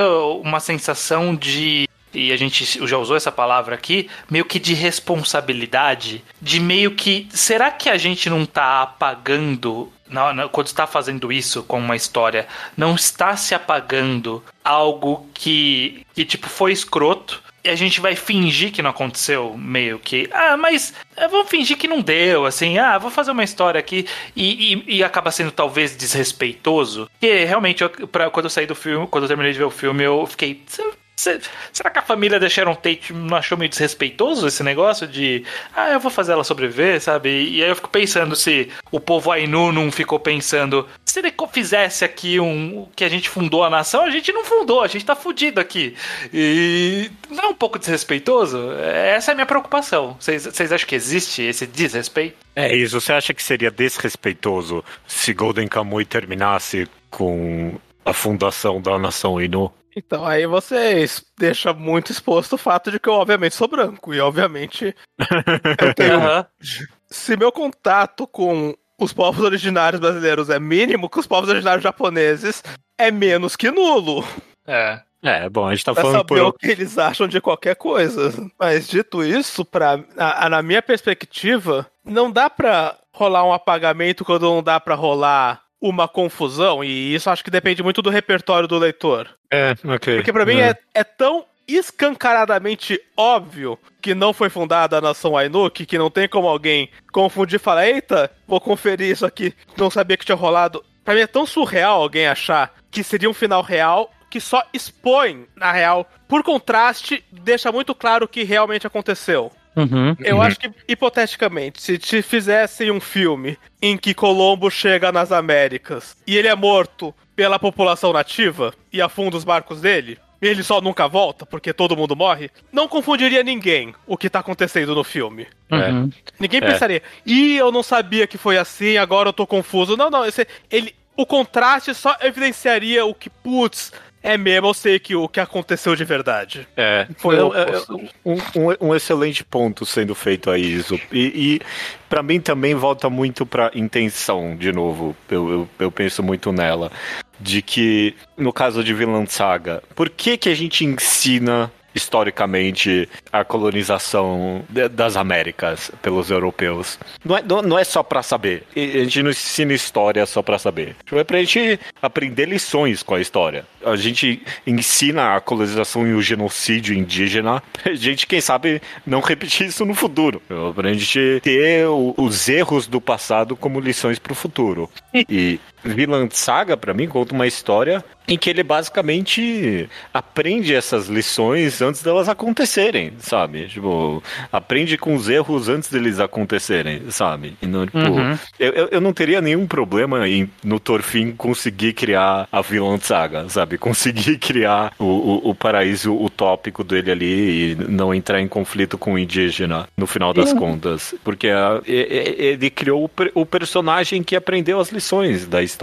uma sensação de e a gente já usou essa palavra aqui, meio que de responsabilidade, de meio que será que a gente não tá apagando não, não, quando está fazendo isso com uma história, não está se apagando algo que, que tipo foi escroto e a gente vai fingir que não aconteceu, meio que. Ah, mas é, vamos fingir que não deu, assim. Ah, vou fazer uma história aqui e, e, e acaba sendo talvez desrespeitoso. Porque realmente, pra, quando eu saí do filme, quando eu terminei de ver o filme, eu fiquei será que a família da Sharon Tate não achou meio desrespeitoso esse negócio de ah, eu vou fazer ela sobreviver, sabe? E aí eu fico pensando se o povo Ainu não ficou pensando se ele fizesse aqui um que a gente fundou a nação, a gente não fundou, a gente tá fudido aqui. E não é um pouco desrespeitoso? Essa é a minha preocupação. Vocês acham que existe esse desrespeito? É isso. Você acha que seria desrespeitoso se Golden Kamuy terminasse com a fundação da nação Inu? Então, aí você deixa muito exposto o fato de que eu, obviamente, sou branco. E, obviamente, eu tenho. Se meu contato com os povos originários brasileiros é mínimo, que os povos originários japoneses é menos que nulo. É. É, bom, a gente tá pra falando saber por... o que eles acham de qualquer coisa. Mas dito isso, pra, na, na minha perspectiva, não dá pra rolar um apagamento quando não dá pra rolar uma confusão, e isso acho que depende muito do repertório do leitor. É, ok. Porque para mim é. é, é tão escancaradamente óbvio que não foi fundada a nação Ainuk, que não tem como alguém confundir e falar, eita, vou conferir isso aqui, não sabia que tinha rolado. Pra mim é tão surreal alguém achar que seria um final real que só expõe, na real, por contraste, deixa muito claro o que realmente aconteceu. Uhum, Eu uhum. acho que, hipoteticamente, se te fizessem um filme em que Colombo chega nas Américas e ele é morto pela população nativa e afunda os barcos dele, e ele só nunca volta porque todo mundo morre, não confundiria ninguém o que tá acontecendo no filme. Uhum. Ninguém é. pensaria, ih, eu não sabia que foi assim, agora eu tô confuso. Não, não, esse, ele, o contraste só evidenciaria o que, putz, é mesmo, eu sei que o que aconteceu de verdade. É, foi um, é, um, um, excelente ponto sendo feito aí, isso. E, e para mim também volta muito pra intenção, de novo. Eu, eu, eu, penso muito nela. De que, no caso de Vinland Saga, por que, que a gente ensina historicamente a colonização das Américas pelos europeus. Não é, não, é só para saber. A gente não ensina história só para saber. É pra gente aprender lições com a história. A gente ensina a colonização e o genocídio indígena. A gente, quem sabe, não repetir isso no futuro. Pra gente ter os erros do passado como lições pro futuro. E Vinland Saga, para mim, conta uma história em que ele basicamente aprende essas lições antes delas acontecerem, sabe? Tipo, aprende com os erros antes deles acontecerem, sabe? E não, tipo, uhum. eu, eu não teria nenhum problema em, no Torfin conseguir criar a Vinland Saga, sabe? Conseguir criar o, o, o, paraíso utópico dele ali e não entrar em conflito com o indígena, no final das uhum. contas. Porque a, ele criou o, o personagem que aprendeu as lições da história,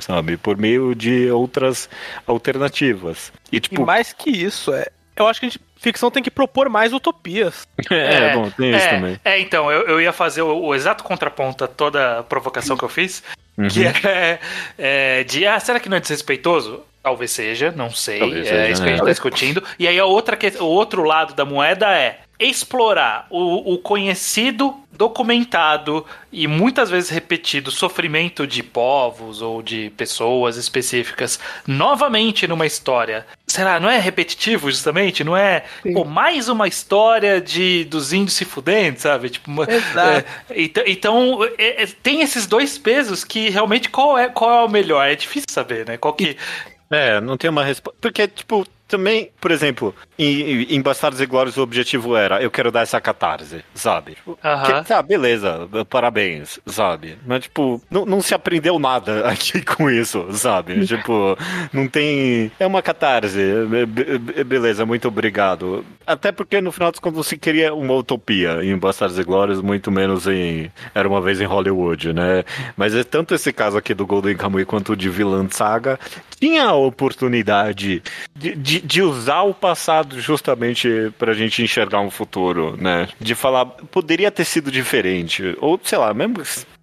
sabe? Por meio de outras alternativas. E, tipo, e mais que isso, é, eu acho que a gente ficção tem que propor mais utopias. É, é bom, tem é, isso também. É, então, eu, eu ia fazer o, o, exato contraponto a toda a provocação que eu fiz, uhum. que é, é, de, ah, será que não é desrespeitoso? Talvez seja, não sei, Talvez é seja, isso que a gente está discutindo. E aí a outra, o outro lado da moeda é explorar o, o conhecido, documentado e muitas vezes repetido sofrimento de povos ou de pessoas específicas novamente numa história. Será? Não é repetitivo justamente? Não é pô, mais uma história de dos índios se fudendo, sabe? Tipo, Exato. É, então, então é, é, tem esses dois pesos que realmente qual é qual é o melhor? É difícil saber, né? Qual que é, não tem uma resposta. Porque, tipo, também, por exemplo, em, em Bastardos e Glórias o objetivo era eu quero dar essa catarse, sabe? Tipo, que, tá, beleza, parabéns, sabe? Mas, tipo, não, não se aprendeu nada aqui com isso, sabe? tipo, não tem. É uma catarse, beleza, muito obrigado. Até porque no final das contas você queria uma utopia em Bastardos e Glórias, muito menos em Era uma vez em Hollywood, né? Mas é tanto esse caso aqui do Golden Kamuy quanto o de Vilã Saga tinha a oportunidade de, de, de, usar o passado justamente pra gente enxergar um futuro, né? De falar, poderia ter sido diferente. Ou, sei lá, mesmo.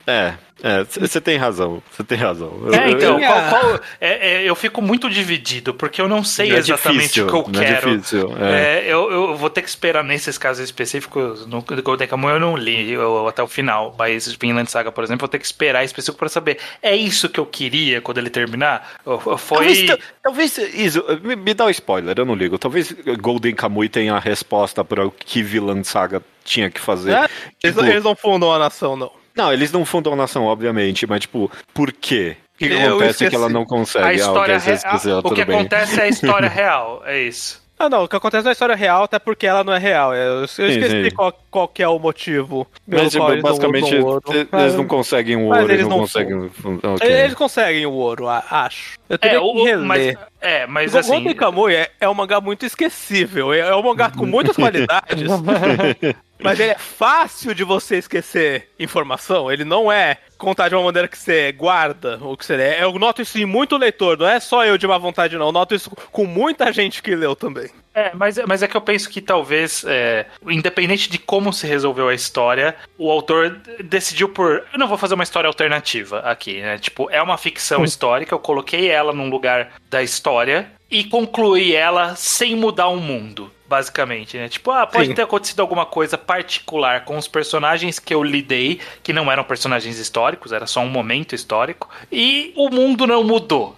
É, é, você tem razão, você tem razão. É, então, eu, qual, qual, é, é, eu fico muito dividido, porque eu não sei é exatamente difícil, o que eu é quero. Difícil, é. eu, eu vou ter que esperar nesses casos específicos. No Golden Kamuy eu não li eu, até o final, mas Vinland Saga, por exemplo, eu vou ter que esperar específico para saber. É isso que eu queria quando ele terminar? Foi. Talvez, talvez isso, me, me dá um spoiler, eu não ligo. Talvez Golden Kamuy tenha a resposta para o que Vinland Saga tinha que fazer. É, tipo, eles, eles não fundam a nação, não. Não, eles não fundam a nação, obviamente, mas tipo, por quê? O que, que acontece que ela não consegue? A história ah, okay, o que acontece é a história real, é isso. Ah, não, o que acontece na história real, até porque ela não é real. Eu, eu esqueci qual, qual que é o motivo. Mas, tipo, basicamente, eles não conseguem o ouro, eles, não, conseguem. Okay. Eles conseguem o ouro, acho. Eu teria é, que reler. Mas, é, mas o assim. O Kamui é, é um mangá muito esquecível. É, é um mangá com muitas qualidades. Mas ele é fácil de você esquecer informação. Ele não é contar de uma maneira que você guarda ou que você é. Eu noto isso em muito leitor, não é só eu de má vontade, não. Eu noto isso com muita gente que leu também. É, mas, mas é que eu penso que talvez, é, independente de como se resolveu a história, o autor decidiu por. Eu não vou fazer uma história alternativa aqui, né? Tipo, é uma ficção histórica, eu coloquei ela num lugar da história e concluí ela sem mudar o mundo basicamente, né? Tipo, ah, pode Sim. ter acontecido alguma coisa particular com os personagens que eu lidei, que não eram personagens históricos, era só um momento histórico, e o mundo não mudou.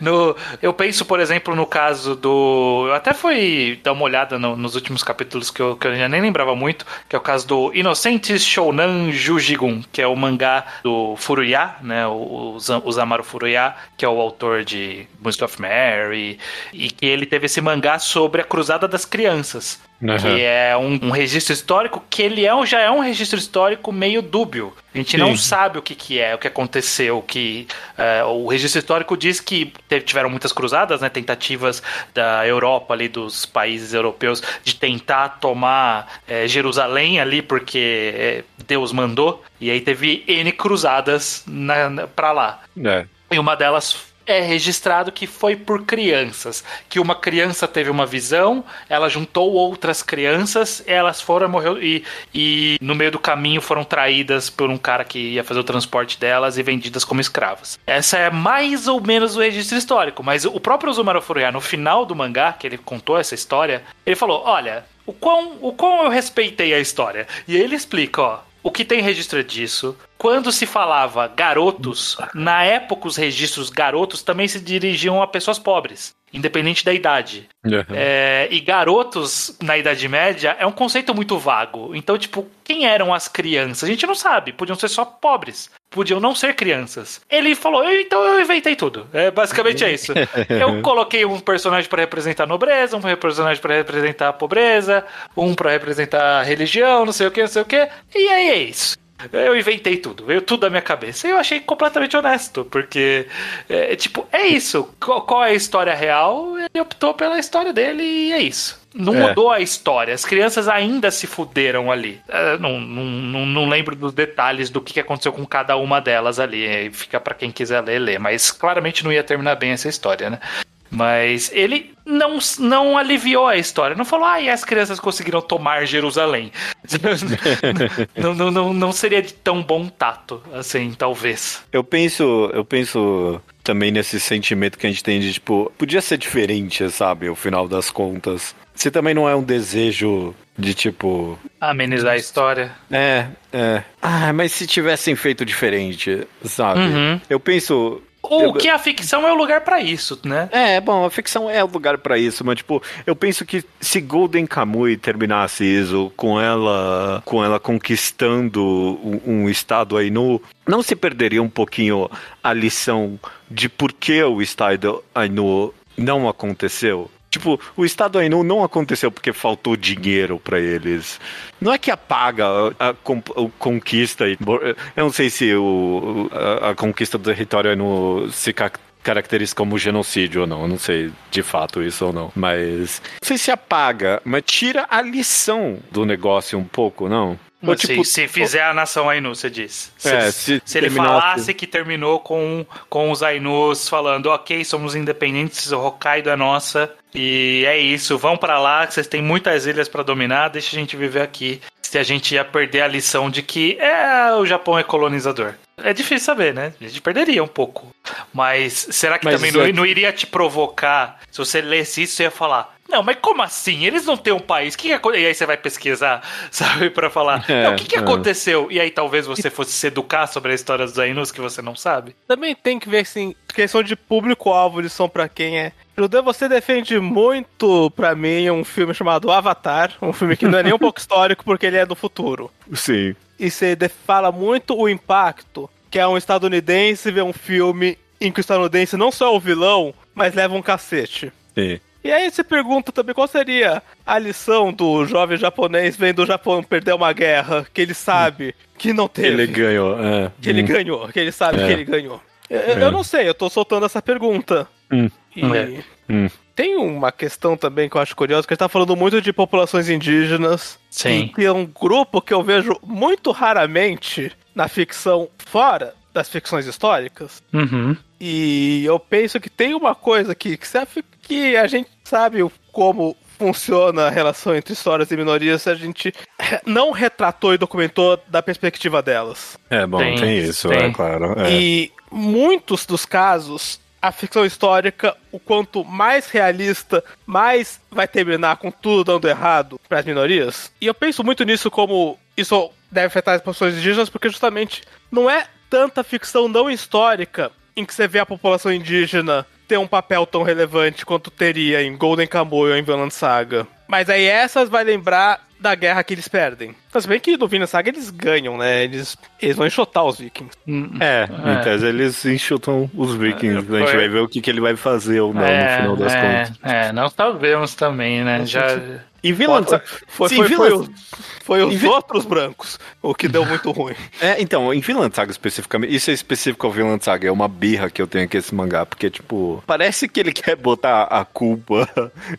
No, eu penso, por exemplo, no caso do. Eu até fui dar uma olhada no, nos últimos capítulos que eu, que eu já nem lembrava muito, que é o caso do Inocentes Shounan Jujigun, que é o mangá do Furuya, né? O, o Zamaru Furuya, que é o autor de Music of Mary, e que ele teve esse mangá sobre a Cruzada das das crianças. Uhum. Que é um, um, registro histórico que ele é, já é um registro histórico meio dúbio. A gente Sim. não sabe o que, que é, o que aconteceu. que uh, O registro histórico diz que tiveram muitas cruzadas, né, tentativas da Europa, ali, dos países europeus, de tentar tomar é, Jerusalém ali, porque é, Deus mandou. E aí teve N cruzadas na, na, pra lá. É. E uma delas é registrado que foi por crianças, que uma criança teve uma visão, ela juntou outras crianças, elas foram morreu e, e no meio do caminho foram traídas por um cara que ia fazer o transporte delas e vendidas como escravas. Essa é mais ou menos o registro histórico, mas o próprio Zumaru Furuya, no final do mangá, que ele contou essa história, ele falou: "Olha, o quão, o quão eu respeitei a história". E ele explica, ó, o que tem registro disso? Quando se falava garotos, na época os registros garotos também se dirigiam a pessoas pobres independente da idade. Uhum. É, e garotos na Idade Média é um conceito muito vago. Então, tipo, quem eram as crianças? A gente não sabe. Podiam ser só pobres. Podiam não ser crianças. Ele falou, então eu inventei tudo. É, basicamente é isso. Eu coloquei um personagem para representar a nobreza, um personagem para representar a pobreza, um para representar a religião, não sei o que, não sei o que. E aí é isso. Eu inventei tudo, veio tudo da minha cabeça. E eu achei completamente honesto, porque, é, tipo, é isso. Qual, qual, é a história real? Ele optou pela história dele e é isso. Não é. mudou a história. As crianças ainda se fuderam ali. É, não, não, não, não, lembro dos detalhes do que aconteceu com cada uma delas ali. Fica para quem quiser ler, ler. Mas claramente não ia terminar bem essa história, né? Mas ele não, não aliviou a história. Não falou, ah, e as crianças conseguiram tomar Jerusalém. não, não, não, não seria de tão bom tato, assim, talvez. Eu penso, eu penso também nesse sentimento que a gente tem de, tipo, podia ser diferente, sabe? O final das contas. Se também não é um desejo de tipo. Amenizar a história. É, é. Ah, mas se tivessem feito diferente, sabe? Uhum. Eu penso. O que a ficção é o lugar para isso, né? É, bom, a ficção é o lugar para isso, mas tipo, eu penso que se Golden Kamuy terminasse isso com ela, com ela conquistando um, um estado aí no, não se perderia um pouquinho a lição de por que o estado Ainu não aconteceu? Tipo, o Estado Ainu não aconteceu porque faltou dinheiro para eles. Não é que apaga a, a, a, conquista. Eu não sei se o, a, conquista do território Ainu se caracteriza como genocídio ou não. Eu não sei de fato isso ou não. Mas. Não sei se apaga, mas tira a lição do negócio um pouco, não? Ou, tipo, se, se fizer a nação Ainu, você diz. Se, é, se, se ele falasse que terminou com, com os Ainus falando, ok, somos independentes, o Hokkaido é nossa, e é isso, vão para lá, vocês têm muitas ilhas para dominar, deixa a gente viver aqui. Se a gente ia perder a lição de que é, o Japão é colonizador. É difícil saber, né? A gente perderia um pouco. Mas será que Mas também não, é... não iria te provocar? Se você lesse isso, você ia falar: não, mas como assim? Eles não têm um país. Que que e aí você vai pesquisar, sabe, para falar. É, não, o que, que é. aconteceu? E aí talvez você fosse se educar sobre a história dos Ainus que você não sabe. Também tem que ver, assim, questão de público-alvo, eles são para quem é. Judeu, você defende muito, para mim, um filme chamado Avatar, um filme que não é nem um pouco histórico porque ele é do futuro. Sim. E você fala muito o impacto que é um estadunidense ver um filme em que o estadunidense não só é o vilão, mas leva um cacete. Sim. E aí você pergunta também qual seria a lição do jovem japonês vendo o Japão perder uma guerra que ele sabe que não teve. Ele ganhou, é. Que ele Hum. ganhou, que ele sabe É. que ele ganhou. Eu, eu não sei, eu tô soltando essa pergunta. Hum. E É. Hum. tem uma questão também que eu acho curiosa, que a gente tá falando muito de populações indígenas. Sim. E que é um grupo que eu vejo muito raramente na ficção fora das ficções históricas. Uhum. E eu penso que tem uma coisa que, que, a, que a gente sabe o- como funciona a relação entre histórias e minorias, a gente não retratou e documentou da perspectiva delas. É, bom, Tem, tem, isso, tem. é claro. É. E muitos dos casos, a ficção histórica, o quanto mais realista, mais vai terminar com tudo dando errado para as minorias. E eu penso muito nisso como isso deve afetar as populações indígenas, porque justamente não é tanta ficção não histórica em que você vê a população indígena ter um papel tão relevante quanto teria em Golden Kamuy ou em Vinland Saga. Mas aí essas vai lembrar da guerra que eles perdem. Mas bem que no Vinland Saga eles ganham, né? Eles, eles vão enxotar os vikings. É, É. em tese eles enxutam os vikings. a gente vai ver o que, que ele vai fazer ou não no final das é, contas. É, nós sabemos também, né? Já. Vinland Saga. Foi, Sim, foi, foi, Vinland- os, foi os Vi- outros brancos, o que deu muito ruim. É, então, em Vinland Saga especificamente, isso é específico ao Vinland Saga, é uma birra que eu tenho aqui esse mangá, porque, tipo, parece que ele quer botar a culpa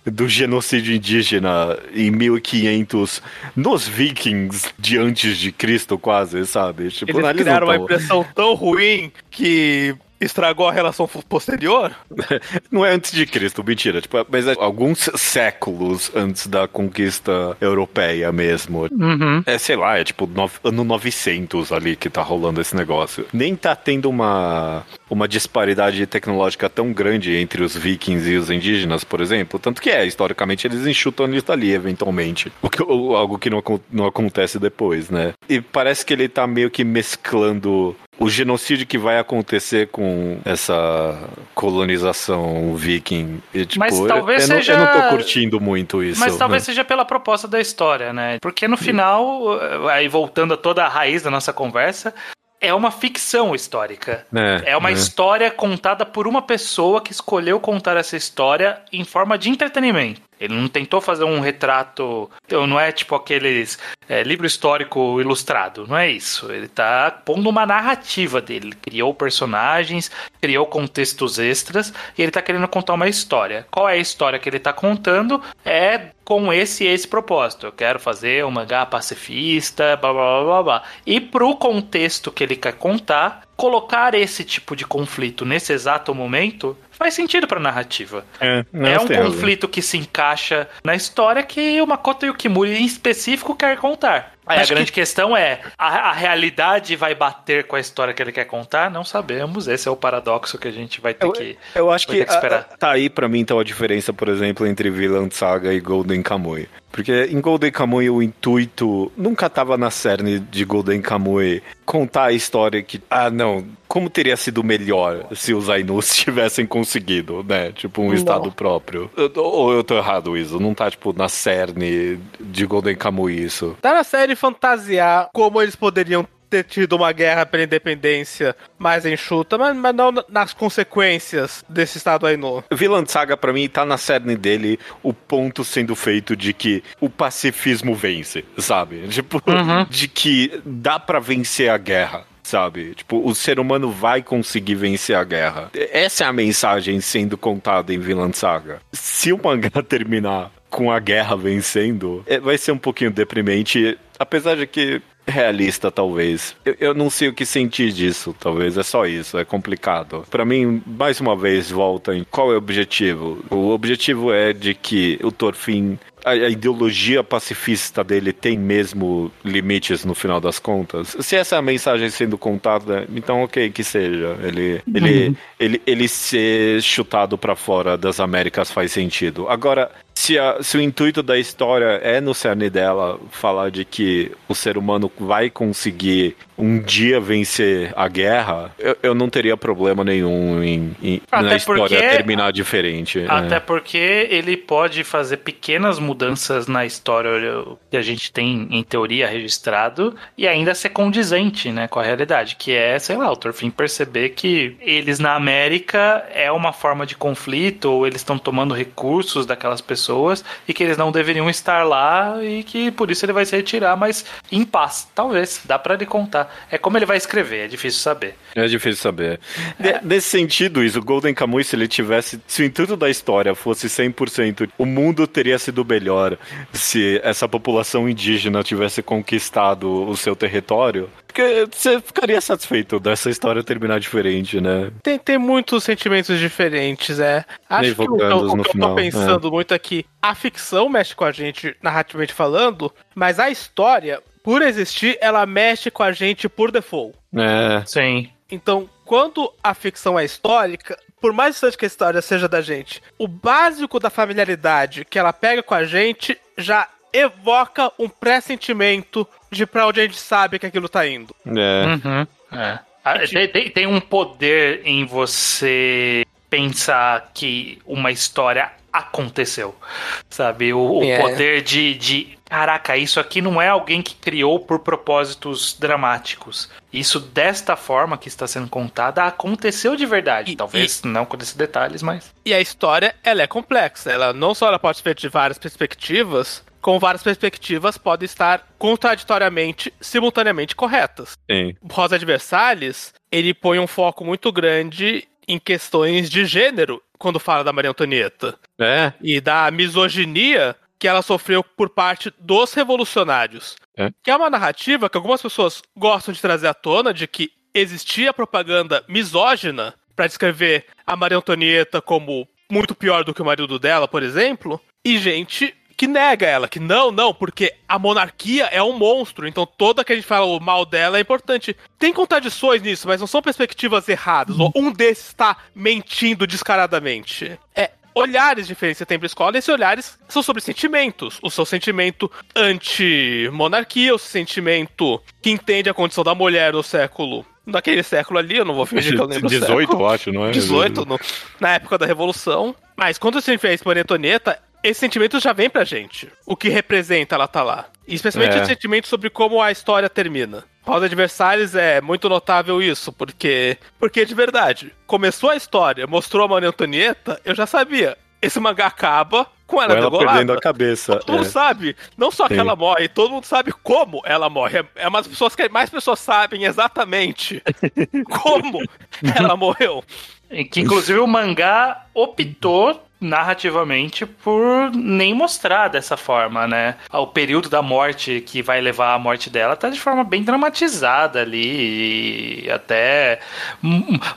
do genocídio indígena em 1500 nos vikings de antes de Cristo, quase, sabe? Tipo, Eles eles criaram uma impressão tão ruim que estragou a relação posterior. Não é antes de Cristo, mentira. Tipo, mas é alguns séculos antes da conquista europeia mesmo. Uhum. É, sei lá, é tipo no, ano 900 ali que tá rolando esse negócio. Nem tá tendo uma, uma disparidade tecnológica tão grande entre os vikings e os indígenas, por exemplo. Tanto que é, historicamente eles enxutam isso ali, eventualmente. O que, algo que não, não acontece depois, né? E parece que ele tá meio que mesclando o genocídio que vai acontecer com essa colonização viking. E, tipo, Mas eu- talvez eu, não- seja- eu não tô curtindo muito isso. Mas talvez né? seja pela proposta da história, né? Porque no final, aí voltando a toda a raiz da nossa conversa, é uma ficção histórica. É, É uma é. história contada por uma pessoa que escolheu contar essa história em forma de entretenimento. Ele não tentou fazer um retrato. então, Não é tipo aqueles é, livro histórico ilustrado. Não é isso. Ele tá pondo uma narrativa dele. Ele criou personagens, criou contextos extras e ele tá querendo contar uma história. Qual é a história que ele tá contando? É com esse e esse propósito. Eu quero fazer um mangá pacifista, blá blá blá blá blá. E pro contexto que ele quer contar, colocar esse tipo de conflito nesse exato momento faz sentido pra narrativa. É, é um conflito que se encaixa na história que o Makoto Yukimuri em específico quer contar. Aí Acho a grande questão é, a, a realidade vai bater com a história que ele quer contar? Não sabemos, esse é o paradoxo que a gente vai ter Eu, que... eu acho que, que esperar. a- tá aí pra mim então a diferença, por exemplo, entre Vinland Saga e Golden Kamuy. Porque em Golden Kamuy o intuito nunca tava na cerne de Golden Kamuy contar a história que, ah não, como teria sido melhor se os Ainus tivessem conseguido, né? Tipo um Não. estado próprio. Eu- ou eu tô errado isso, não tá tipo na cerne de Golden Kamuy isso. Tá na série fantasiar como eles poderiam ter tido uma guerra pela independência mais enxuta, mas, mas não nas consequências desse estado Ainu. Vinland Saga, pra mim, tá na cerne dele o ponto sendo feito de que o pacifismo vence, sabe? Tipo, de que dá pra vencer a guerra. Sabe? Tipo, o ser humano vai conseguir vencer a guerra. Essa é a mensagem sendo contada em Vinland Saga. Se o mangá terminar com a guerra vencendo, é- vai ser um pouquinho deprimente. Apesar de que realista, talvez. Eu, eu não sei o que sentir disso, talvez. É só isso, é complicado. Pra mim, mais uma vez, volta em qual é o objetivo. O objetivo é de que o Thorfinn. A, ideologia pacifista dele tem mesmo limites no final das contas. Se essa é a mensagem sendo contada, então ok, que seja. Ele, ele, ele, ele ser chutado pra fora das Américas faz sentido. Agora, se, a- se o intuito da história é no cerne dela falar de que o ser humano vai conseguir um dia vencer a guerra, eu, eu não teria problema nenhum em, em na história terminar diferente. É. Até é. porque ele pode fazer pequenas mudanças na história que a gente tem, em teoria, registrado e ainda ser condizente né, com a realidade, que é, sei lá, o Thorfinn perceber que eles na América é uma forma de conflito ou eles estão tomando recursos daquelas pessoas e que eles não deveriam estar lá e que por isso ele vai se retirar, mas em paz, talvez, dá para ele contar. É como ele vai escrever, é difícil saber. É difícil saber. É. Nesse sentido, isso, o Golden Kamuy, se ele tivesse, se o intuito da história fosse 100%, o mundo teria sido melhor se essa população indígena tivesse conquistado o seu território. Porque você ficaria satisfeito dessa história terminar diferente, né? Tem, tem muitos sentimentos diferentes, é. Acho que o, o, o que eu tô pensando é. muito aqui, a ficção mexe com a gente, narrativamente falando, mas a história, por existir, ela mexe com a gente por default. É. Sim. Então, quando a ficção é histórica, por mais distante que a história seja da gente, o básico da familiaridade que ela pega com a gente já evoca um pressentimento de pra onde a gente sabe que aquilo tá indo. É. Uhum. é. Ah, tem, tem, tem um poder em você pensar que uma história aconteceu. Sabe? O, o é. poder de, de. Caraca, isso aqui não é alguém que criou por propósitos dramáticos. Isso, desta forma que está sendo contada, aconteceu de verdade. E, Talvez e, não com esses detalhes, mas. E a história, ela é complexa. Ela não só ela pode ser de várias perspectivas, com várias perspectivas podem estar contraditoriamente, simultaneamente corretas. Sim. Rosa de Versalhes, ele põe um foco muito grande em questões de gênero quando fala da Maria Antonieta. É. E da misoginia que ela sofreu por parte dos revolucionários. É. Que é uma narrativa que algumas pessoas gostam de trazer à tona de que existia propaganda misógina para descrever a Maria Antonieta como muito pior do que o marido dela, por exemplo, e gente que nega ela, que não, não, porque a monarquia é um monstro, então toda que a gente fala o mal dela é importante. Tem contradições nisso, mas não são perspectivas erradas. Um desses está mentindo descaradamente. É, olhares diferentes você tem pra escola, e esses olhares são sobre sentimentos. O seu sentimento anti-monarquia, o sentimento que entende a condição da mulher no século. Naquele século ali, eu não vou fingir que eu lembro 18, eu acho, não é? 18, no, na época da Revolução. Mas quando você fez Maria esse sentimento já vem pra gente. O que representa ela tá lá. E especialmente é. o sentimento sobre como a história termina. De Versalhes é muito notável isso, porque. Porque de verdade, começou a história, mostrou a Maria Antonieta, eu já sabia. Esse mangá acaba com ela, com ela perdendo a cabeça. Todo mundo é. sabe. Não só Sim. que ela morre, todo mundo sabe como ela morre. É, é uma das pessoas que mais pessoas sabem exatamente como ela morreu. Que inclusive o mangá optou narrativamente por nem mostrar dessa forma, né? O período da morte que vai levar à morte dela tá de forma bem dramatizada ali e até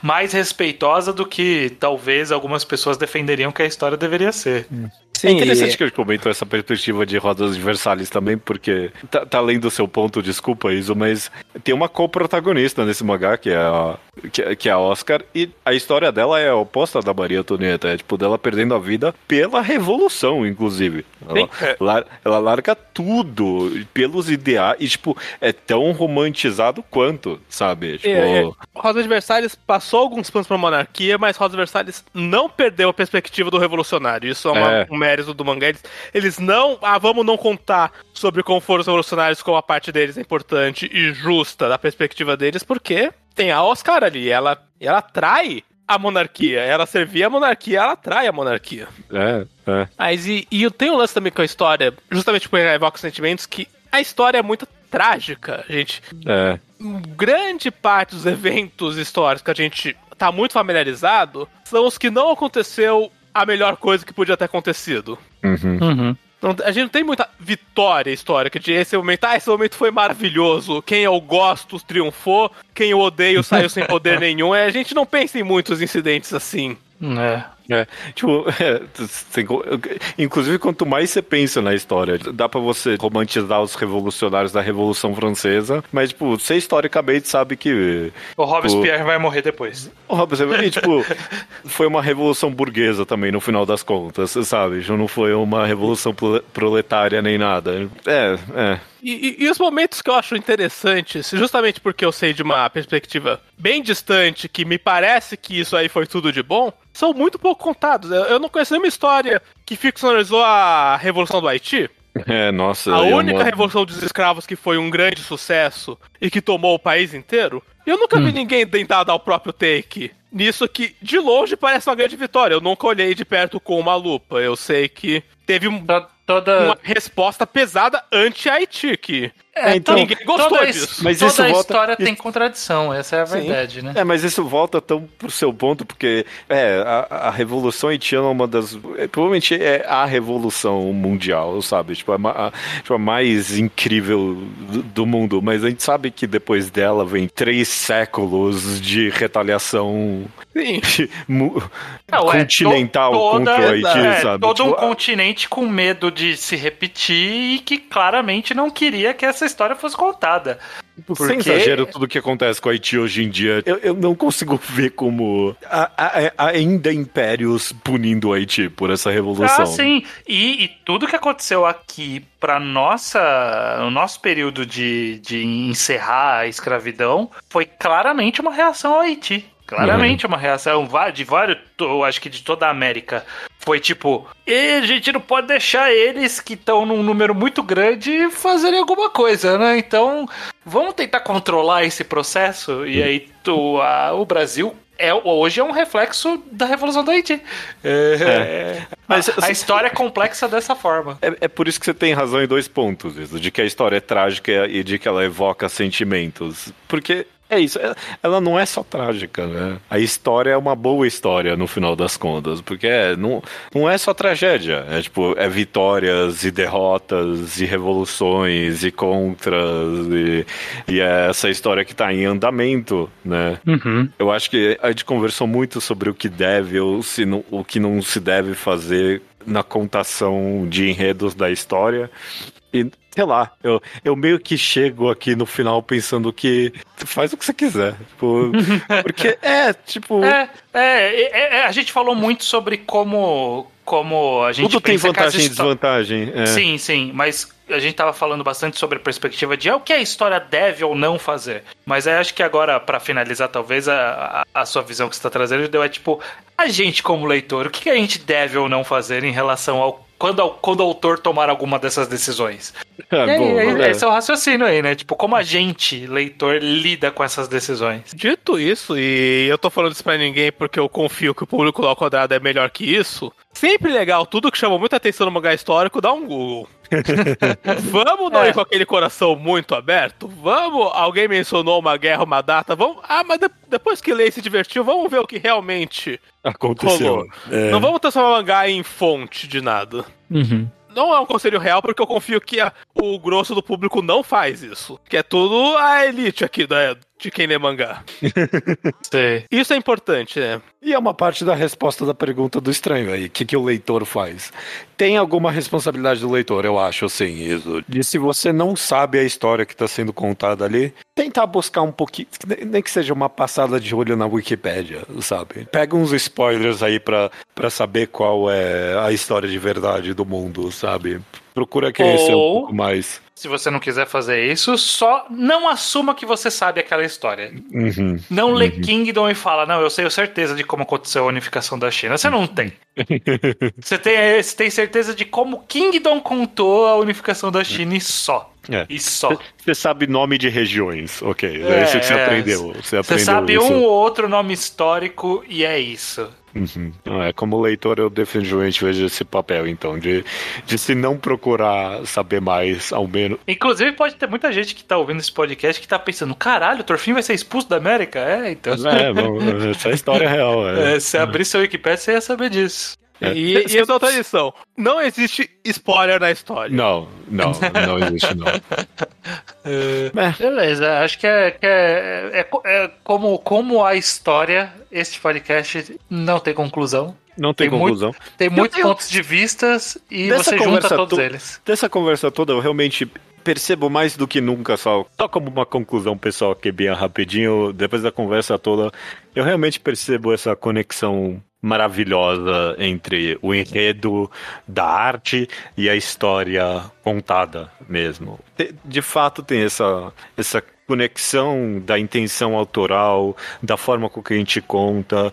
mais respeitosa do que talvez algumas pessoas defenderiam que a história deveria ser. Hum. Sim, é interessante e... que ele comentou essa perspectiva de rodas Versalhes também, porque tá, tá além do seu ponto, desculpa isso, mas tem uma co-protagonista nesse mangá, que é, a, que, que, é a Oscar, e a história dela é oposta da Maria Antonieta, é tipo dela perdendo a vida pela revolução, inclusive. Ela, ela, ela larga tudo pelos ideais, e tipo, é tão romantizado quanto, sabe? Tipo... É, é. Rosa de Versalhes passou alguns planos pra monarquia, mas Rosa de Versalhes não perdeu a perspectiva do revolucionário. Isso é, uma, é. um mérito do mangá. Eles, eles não. Ah, vamos não contar sobre como foram os revolucionários, como a parte deles é importante e justa da perspectiva deles, porque tem a Oscar ali. Ela, ela trai a monarquia. Ela servia a monarquia, ela trai a monarquia. É, é. Mas e, e eu tenho um lance também com a história, justamente por evocar os sentimentos, que a história é muito trágica, gente. É. Grande parte dos eventos históricos que a gente tá muito familiarizado são os que não aconteceu a melhor coisa que podia ter acontecido. Uhum. Uhum. Não, a gente não tem muita vitória histórica de esse momento. Ah, esse momento foi maravilhoso. Quem eu gosto triunfou, quem eu odeio saiu sem poder nenhum. É, a gente não pensa em muitos incidentes assim. É. É, tipo, é, tem, inclusive quanto mais você pensa na história, dá para você romantizar os revolucionários da Revolução Francesa, mas, tipo, você historicamente sabe que... O Robespierre tipo, vai morrer depois. O Robespierre, tipo, foi uma revolução burguesa também, no final das contas, sabe? Não foi uma revolução proletária nem nada. É, é. E, e, e, os momentos que eu acho interessantes, justamente porque eu sei de uma perspectiva bem distante, que me parece que isso aí foi tudo de bom, são muito pouco contados. Eu, eu não conheço nenhuma história que ficcionalizou a Revolução do Haiti. É, nossa. A única uma... revolução dos escravos que foi um grande sucesso e que tomou o país inteiro. Eu nunca hum. vi ninguém tentar dar o próprio take nisso que, de longe, parece uma grande vitória. Eu nunca olhei de perto com uma lupa. Eu sei que teve um toda... uma resposta pesada anti-Haiti, que é, então, ninguém gostou toda disso. Mas toda isso a volta... história tem contradição, essa é a Sim. verdade, né? É, mas isso volta tão pro seu ponto, porque é, a, a Revolução Haitiana é uma das... É, provavelmente é a revolução mundial, sabe? Tipo, a, a, tipo, a mais incrível do, do, mundo, mas a gente sabe que depois dela vem três séculos de retaliação Não, continental é, toda, contra o Haiti, é, sabe? Todo tipo, um continente com medo de se repetir e que claramente não queria que essa história fosse contada. Porque... Sem exagero tudo que acontece com o Haiti hoje em dia, eu, eu não consigo ver como a, a, ainda impérios punindo o Haiti por essa revolução. Ah, sim. E, e tudo que aconteceu aqui para nossa o nosso período de, de encerrar a escravidão foi claramente uma reação ao Haiti. Claramente uhum. uma reação de vários, eu acho que de toda a América. Foi tipo, e a gente não pode deixar eles que estão num número muito grande fazerem alguma coisa, né? Então, vamos tentar controlar esse processo. E aí tu, a, o Brasil é, hoje é um reflexo da Revolução do Haiti. É, é. Mas, a, assim, a, história é complexa dessa forma. É, é, por isso que você tem razão em dois pontos, isso, de que a história é trágica e de que ela evoca sentimentos. Porque é isso, é, ela não é só trágica, né? A história é uma boa história no final das contas, porque é, não, não é só tragédia, é tipo, é vitórias e derrotas e revoluções e contras e, e é essa história que tá em andamento, né? Uhum. Eu acho que a gente conversou muito sobre o que deve ou se não, o que não se deve fazer na contação de enredos da história. E, sei lá, eu, eu meio que chego aqui no final pensando que faz o que você quiser. Tipo, porque é, tipo. É, é, é, é, a gente falou muito sobre como. Como a gente Tudo tem vantagem e desvantagem. É. Sim, sim, mas a gente tava falando bastante sobre a perspectiva de é, o que a história deve ou não fazer. Mas aí acho que agora, para finalizar, talvez a, a, a, sua visão que você tá trazendo deu é tipo, a gente como leitor, o que a gente deve ou não fazer em relação ao quando, quando o autor tomar alguma dessas decisões. É, aí, bom, é. esse é o raciocínio aí, né? Tipo, como a gente, leitor, lida com essas decisões. Dito isso, e eu tô falando isso pra ninguém porque eu confio que o público lá ao quadrado é melhor que isso, sempre legal, tudo que chama muita atenção no mangá histórico, dá um Google. Vamos não é. ir com aquele coração muito aberto? Vamos, alguém mencionou uma guerra, uma data, vamos. Ah, mas de, depois que lê e se divertiu, vamos ver o que realmente aconteceu. É. Não vamos transformar o mangá em fonte de nada. Uhum não é um conselho real, porque eu confio que a, o grosso do público não faz isso. Que é tudo a elite aqui da, de quem lê mangá. Isso é importante, né? E é uma parte da resposta da pergunta do estranho aí. O que, que o leitor faz? Tem alguma responsabilidade do leitor, eu acho, assim, isso. De se você não sabe a história que está sendo contada ali, tentar buscar um pouquinho, nem que seja uma passada de olho na Wikipédia, sabe? Pega uns spoilers aí para saber qual é a história de verdade do mundo, sabe? Procura conhecer Ou... um pouco mais. Se você não quiser fazer isso, só não assuma que você sabe aquela história. Uhum, não uhum. lê Kingdom e fala, não, eu sei certeza de como aconteceu a unificação da China. Você não tem. você, tem você tem certeza de como Kingdom contou a unificação da China e só. É. E só. Você sabe nome de regiões, ok. É, é isso que você aprendeu. Você, aprendeu você sabe isso. um ou outro nome histórico e é isso. Uhum. É, como leitor, eu definitivamente vejo esse papel, então, de, de se não procurar saber mais, ao menos. Inclusive, pode ter muita gente que tá ouvindo esse podcast que tá pensando: caralho, o Torfin vai ser expulso da América? É, então. É, bom, essa é a história real. É. É, se abrir seu Wikipedia, você ia saber disso. É. E, e essa outra tradição. Não existe spoiler na história. Não, não, não existe, não. É, é, beleza, acho que, é, que é, é, é, como, como a história, este podcast não tem conclusão. Não tem, Tem conclusão. Tem muitos tenho- pontos de vistas e Dessa você junta todos to- eles. Dessa conversa toda, eu realmente percebo mais do que nunca, só, só como uma conclusão pessoal aqui bem rapidinho, depois da conversa toda, eu realmente percebo essa conexão maravilhosa entre o enredo da arte e a história contada mesmo. De, fato tem essa, essa conexão da intenção autoral, da forma com que a gente conta.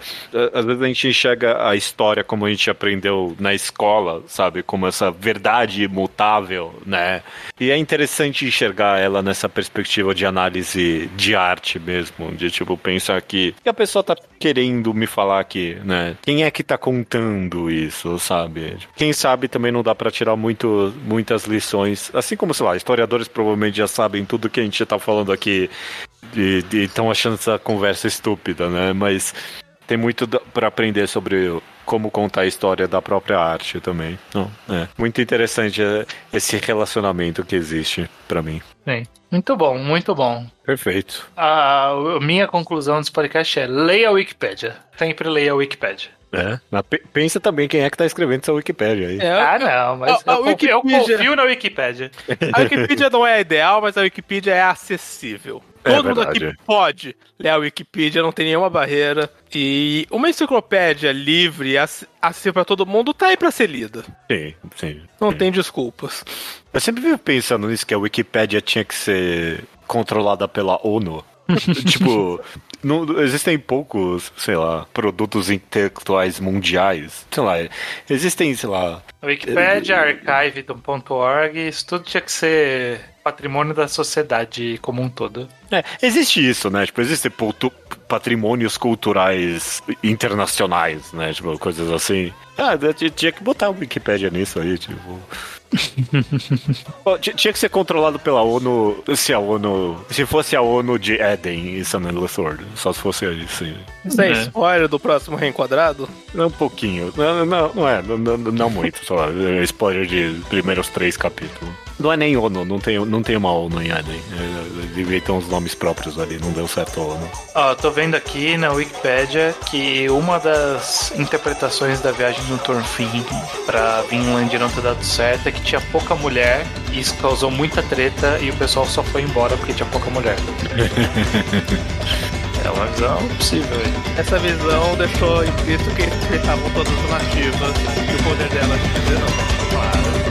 Às vezes a gente enxerga a história como a gente aprendeu na escola, sabe? Como essa verdade imutável, né? E é interessante enxergar ela nessa perspectiva de análise de arte mesmo, de tipo pensar que que a pessoa tá querendo me falar aqui, né? Quem é que tá contando isso, sabe? Quem sabe também não dá pra tirar muito, muitas lições, assim como, sei lá, historiadores provavelmente já sabem tudo que a gente tá falando aqui e estão achando essa conversa estúpida, né? Mas tem muito pra aprender sobre como contar a história da própria arte também. Não, é muito interessante é, esse relacionamento que existe pra mim. Sim. Muito bom, muito bom. Perfeito. A a minha conclusão desse podcast é leia a Wikipédia. Sempre leia a Wikipédia. É. Pensa também quem é que tá escrevendo essa Wikipédia aí. É, Ah, não, mas a- a eu, confio, eu Wikipedia- confio na Wikipédia. A Wikipedia não é a ideal, mas a Wikipedia é acessível. É Todo mundo verdade. aqui pode ler a Wikipedia, não tem nenhuma barreira. E uma enciclopédia livre, ac- acessível pra todo mundo, tá aí pra ser lida. Sim, sim. Não tem desculpas. Eu sempre vivo pensando nisso, que a Wikipédia tinha que ser controlada pela ONU. tipo, não, existem poucos, sei lá, produtos intelectuais mundiais. Sei lá, existem, sei lá. Wikipédia, archive.org, isso tudo tinha que ser patrimônio da sociedade como um todo. É, existe isso, né? Tipo, existem patrimônios culturais internacionais, né? Tipo, coisas assim. Ah, tinha que botar a Wikipédia nisso aí, tipo. Tinha que ser controlado pela ONU se a ONU. Se fosse a ONU de Eden e San Sword. Só se fosse isso. aí. Sem É. spoiler do próximo reenquadrado? Não, um pouquinho. Não, não, não é, não, não- não muito, só. É Spoiler de primeiros três capítulos. Não é nem ONU, não tem, não tem uma ONU em Eden. Devia ter uns nomes próprios ali, não deu certo a ONU. Ó, eu tô vendo aqui na Wikipédia que uma das interpretações da viagem do Thorfinn pra Vinland não ter dado certo é que tinha pouca mulher e isso causou muita treta e o pessoal só foi embora porque tinha pouca mulher. é uma visão possível. Essa visão deixou implícito que eles respeitavam todas as nativas e o poder delas de dizer não. Claro,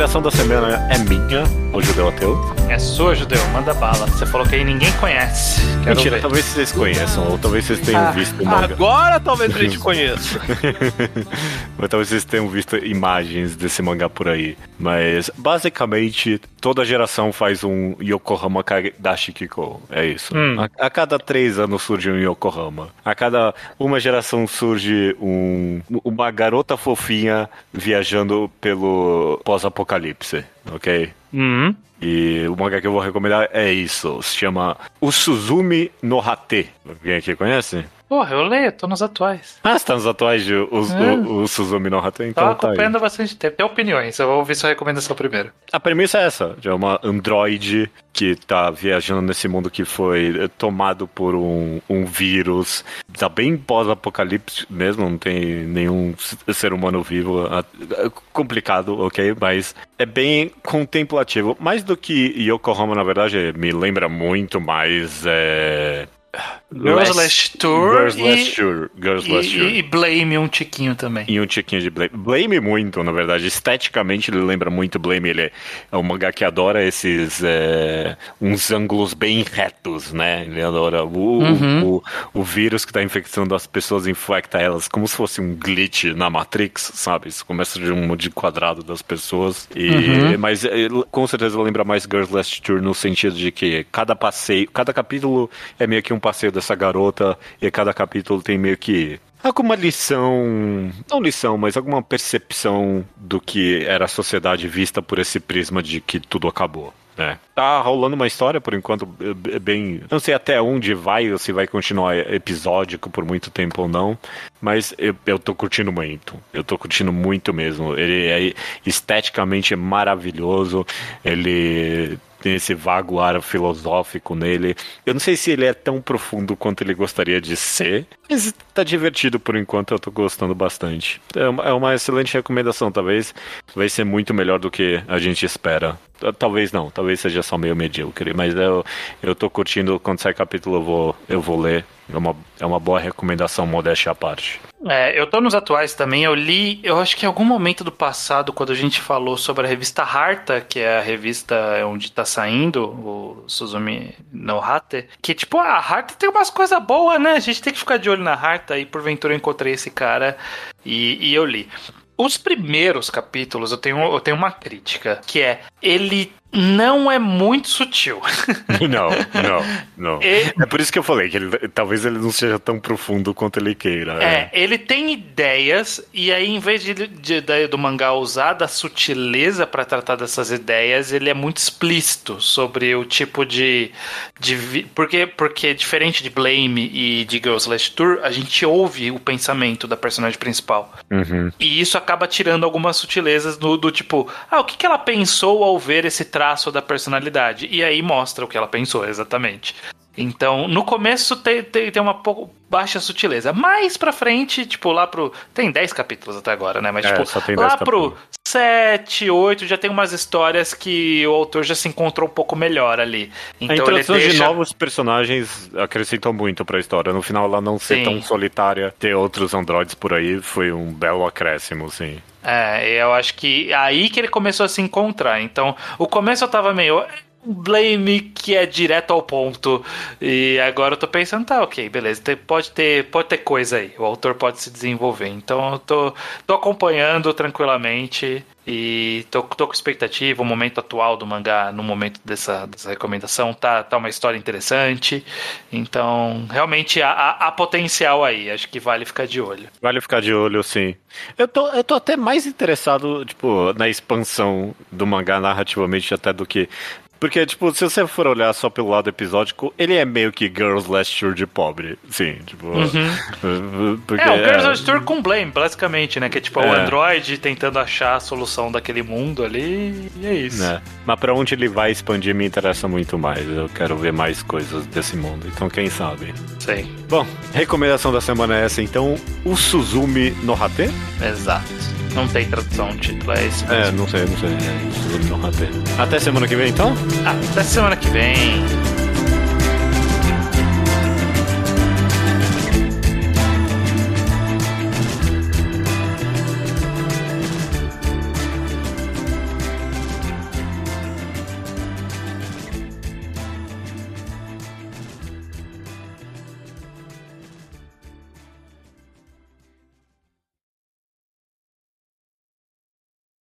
Recomendação da semana é minha, o Judeu Ateu. É sua, Judeu, manda bala. Você falou que aí ninguém conhece. Quero Mentira, ver. talvez vocês conheçam, ou talvez vocês tenham Ah, visto o manga. Agora talvez a gente conheça. Ou talvez vocês tenham visto imagens desse mangá por aí. Mas, basicamente, toda geração faz um Yokohama Dashikiko. É isso. Hum. A, a cada três anos surge um Yokohama. A cada uma geração surge um, uma garota fofinha viajando pelo pós-apocalipse. Ok? Uhum. E o mangá que eu vou recomendar é isso. Se chama O Suzumi no Hate. Alguém aqui conhece? Porra, eu leio, tô nos atuais. Ah, você tá nos atuais de o, É. o, o Suzumi no Hate? Tô Então tá acompanhando há bastante tempo. Tem opiniões, eu vou ouvir sua recomendação primeiro. A premissa é essa, de uma androide que tá viajando nesse mundo que foi tomado por um, um vírus, tá bem pós-apocalipse mesmo, não tem nenhum ser humano vivo, é complicado, ok, mas é bem contemplativo, mais do que Yokohama, na verdade, me lembra muito mais é... Girls Last Tour Girls e- Last Tour, Girls E, Last Tour. e, e Blame um tiquinho também. E um tiquinho de Blame. Blame muito, na verdade. Esteticamente ele lembra muito Blame. Ele é, um mangá que adora esses. é, uns ângulos bem retos, né? Ele adora o, Uhum. o, o vírus que tá infectando as pessoas, infecta elas como se fosse um glitch na Matrix, sabe? Isso começa de um de quadrado das pessoas. E, Uhum. Mas é, com certeza lembra mais Girls Last Tour no sentido de que cada passeio, cada capítulo é meio que um um passeio dessa garota e cada capítulo tem meio que alguma lição, não lição, mas alguma percepção do que era a sociedade vista por esse prisma de que tudo acabou. É. Tá rolando uma história, por enquanto, bem. Não sei até onde vai, ou se vai continuar episódico por muito tempo ou não. Mas eu, eu tô curtindo muito. Eu tô curtindo muito mesmo. Ele é esteticamente maravilhoso. Ele tem esse vago ar filosófico nele. Eu não sei se ele é tão profundo quanto ele gostaria de ser, mas tá divertido por enquanto, eu tô gostando bastante. É uma, é uma excelente recomendação, talvez vai ser muito melhor do que a gente espera. Talvez não, talvez seja só meio medíocre, mas eu, eu tô curtindo, quando sai capítulo eu vou, eu vou ler. É uma, é uma boa recomendação, modéstia à parte. É, eu tô nos atuais também, eu li, eu acho que em algum momento do passado, quando a gente falou sobre a revista Harta, que é a revista onde tá saindo o Suzumi no Hate, que tipo, a Harta tem umas coisas boas, né? A gente tem que ficar de olho na Harta e porventura eu encontrei esse cara e, e eu li. Os primeiros capítulos eu tenho, eu tenho uma crítica, que é ele não é muito sutil. Não, não, não. E... É por isso que eu falei que ele, talvez ele não seja tão profundo quanto ele queira. É, é ele tem ideias, e aí, em vez de, de, de do mangá usar da sutileza para tratar dessas ideias, ele é muito explícito sobre o tipo de. de porque, porque, diferente de Blame e de Girls Last Tour, a gente ouve o pensamento da personagem principal. Uhum. E isso acaba tirando algumas sutilezas do, do tipo, ah, o que, que ela pensou ao ver esse traço da personalidade. E aí mostra o que ela pensou, exatamente. Então, no começo tem, tem, tem uma pouco baixa sutileza. Mais pra frente, tipo, lá pro. Tem 10 capítulos até agora, né? Mas, é, tipo, lá pro 7, 8, já tem umas histórias que o autor já se encontrou um pouco melhor ali. Então, a introdução deixa... de novos personagens acrescentou muito pra história. No final, ela não ser sim. tão solitária, ter outros androides por aí, foi um belo acréscimo, sim. É, eu acho que é aí que ele começou a se encontrar. Então, o começo eu tava meio blame que é direto ao ponto. E agora eu tô pensando, tá, ok, beleza. Pode ter, pode ter coisa aí. O autor pode se desenvolver. Então eu tô, tô acompanhando tranquilamente. E tô, tô com expectativa. O momento atual do mangá, no momento dessa, dessa recomendação, tá, tá uma história interessante. Então, realmente há, há, há potencial aí. Acho que vale ficar de olho. Vale ficar de olho, sim. Eu tô, eu tô até mais interessado, tipo, na expansão do mangá narrativamente até do que porque, tipo, se você for olhar só pelo lado episódico, ele é meio que Girls Last Tour de pobre. Sim, tipo. Uhum. Porque, é, o Girls é... Last Tour com Blame, basicamente, né? Que é tipo é. o Android tentando achar a solução daquele mundo ali. E é isso. É. Mas pra onde ele vai expandir me interessa muito mais. Eu quero ver mais coisas desse mundo. Então, quem sabe? Sim. Bom, recomendação da semana é essa, então. O Suzumi no Hate? Exato. Não tem tradução, o título é esse. É, não sei, não sei. É, Até semana que vem, então? Ah, até semana que vem.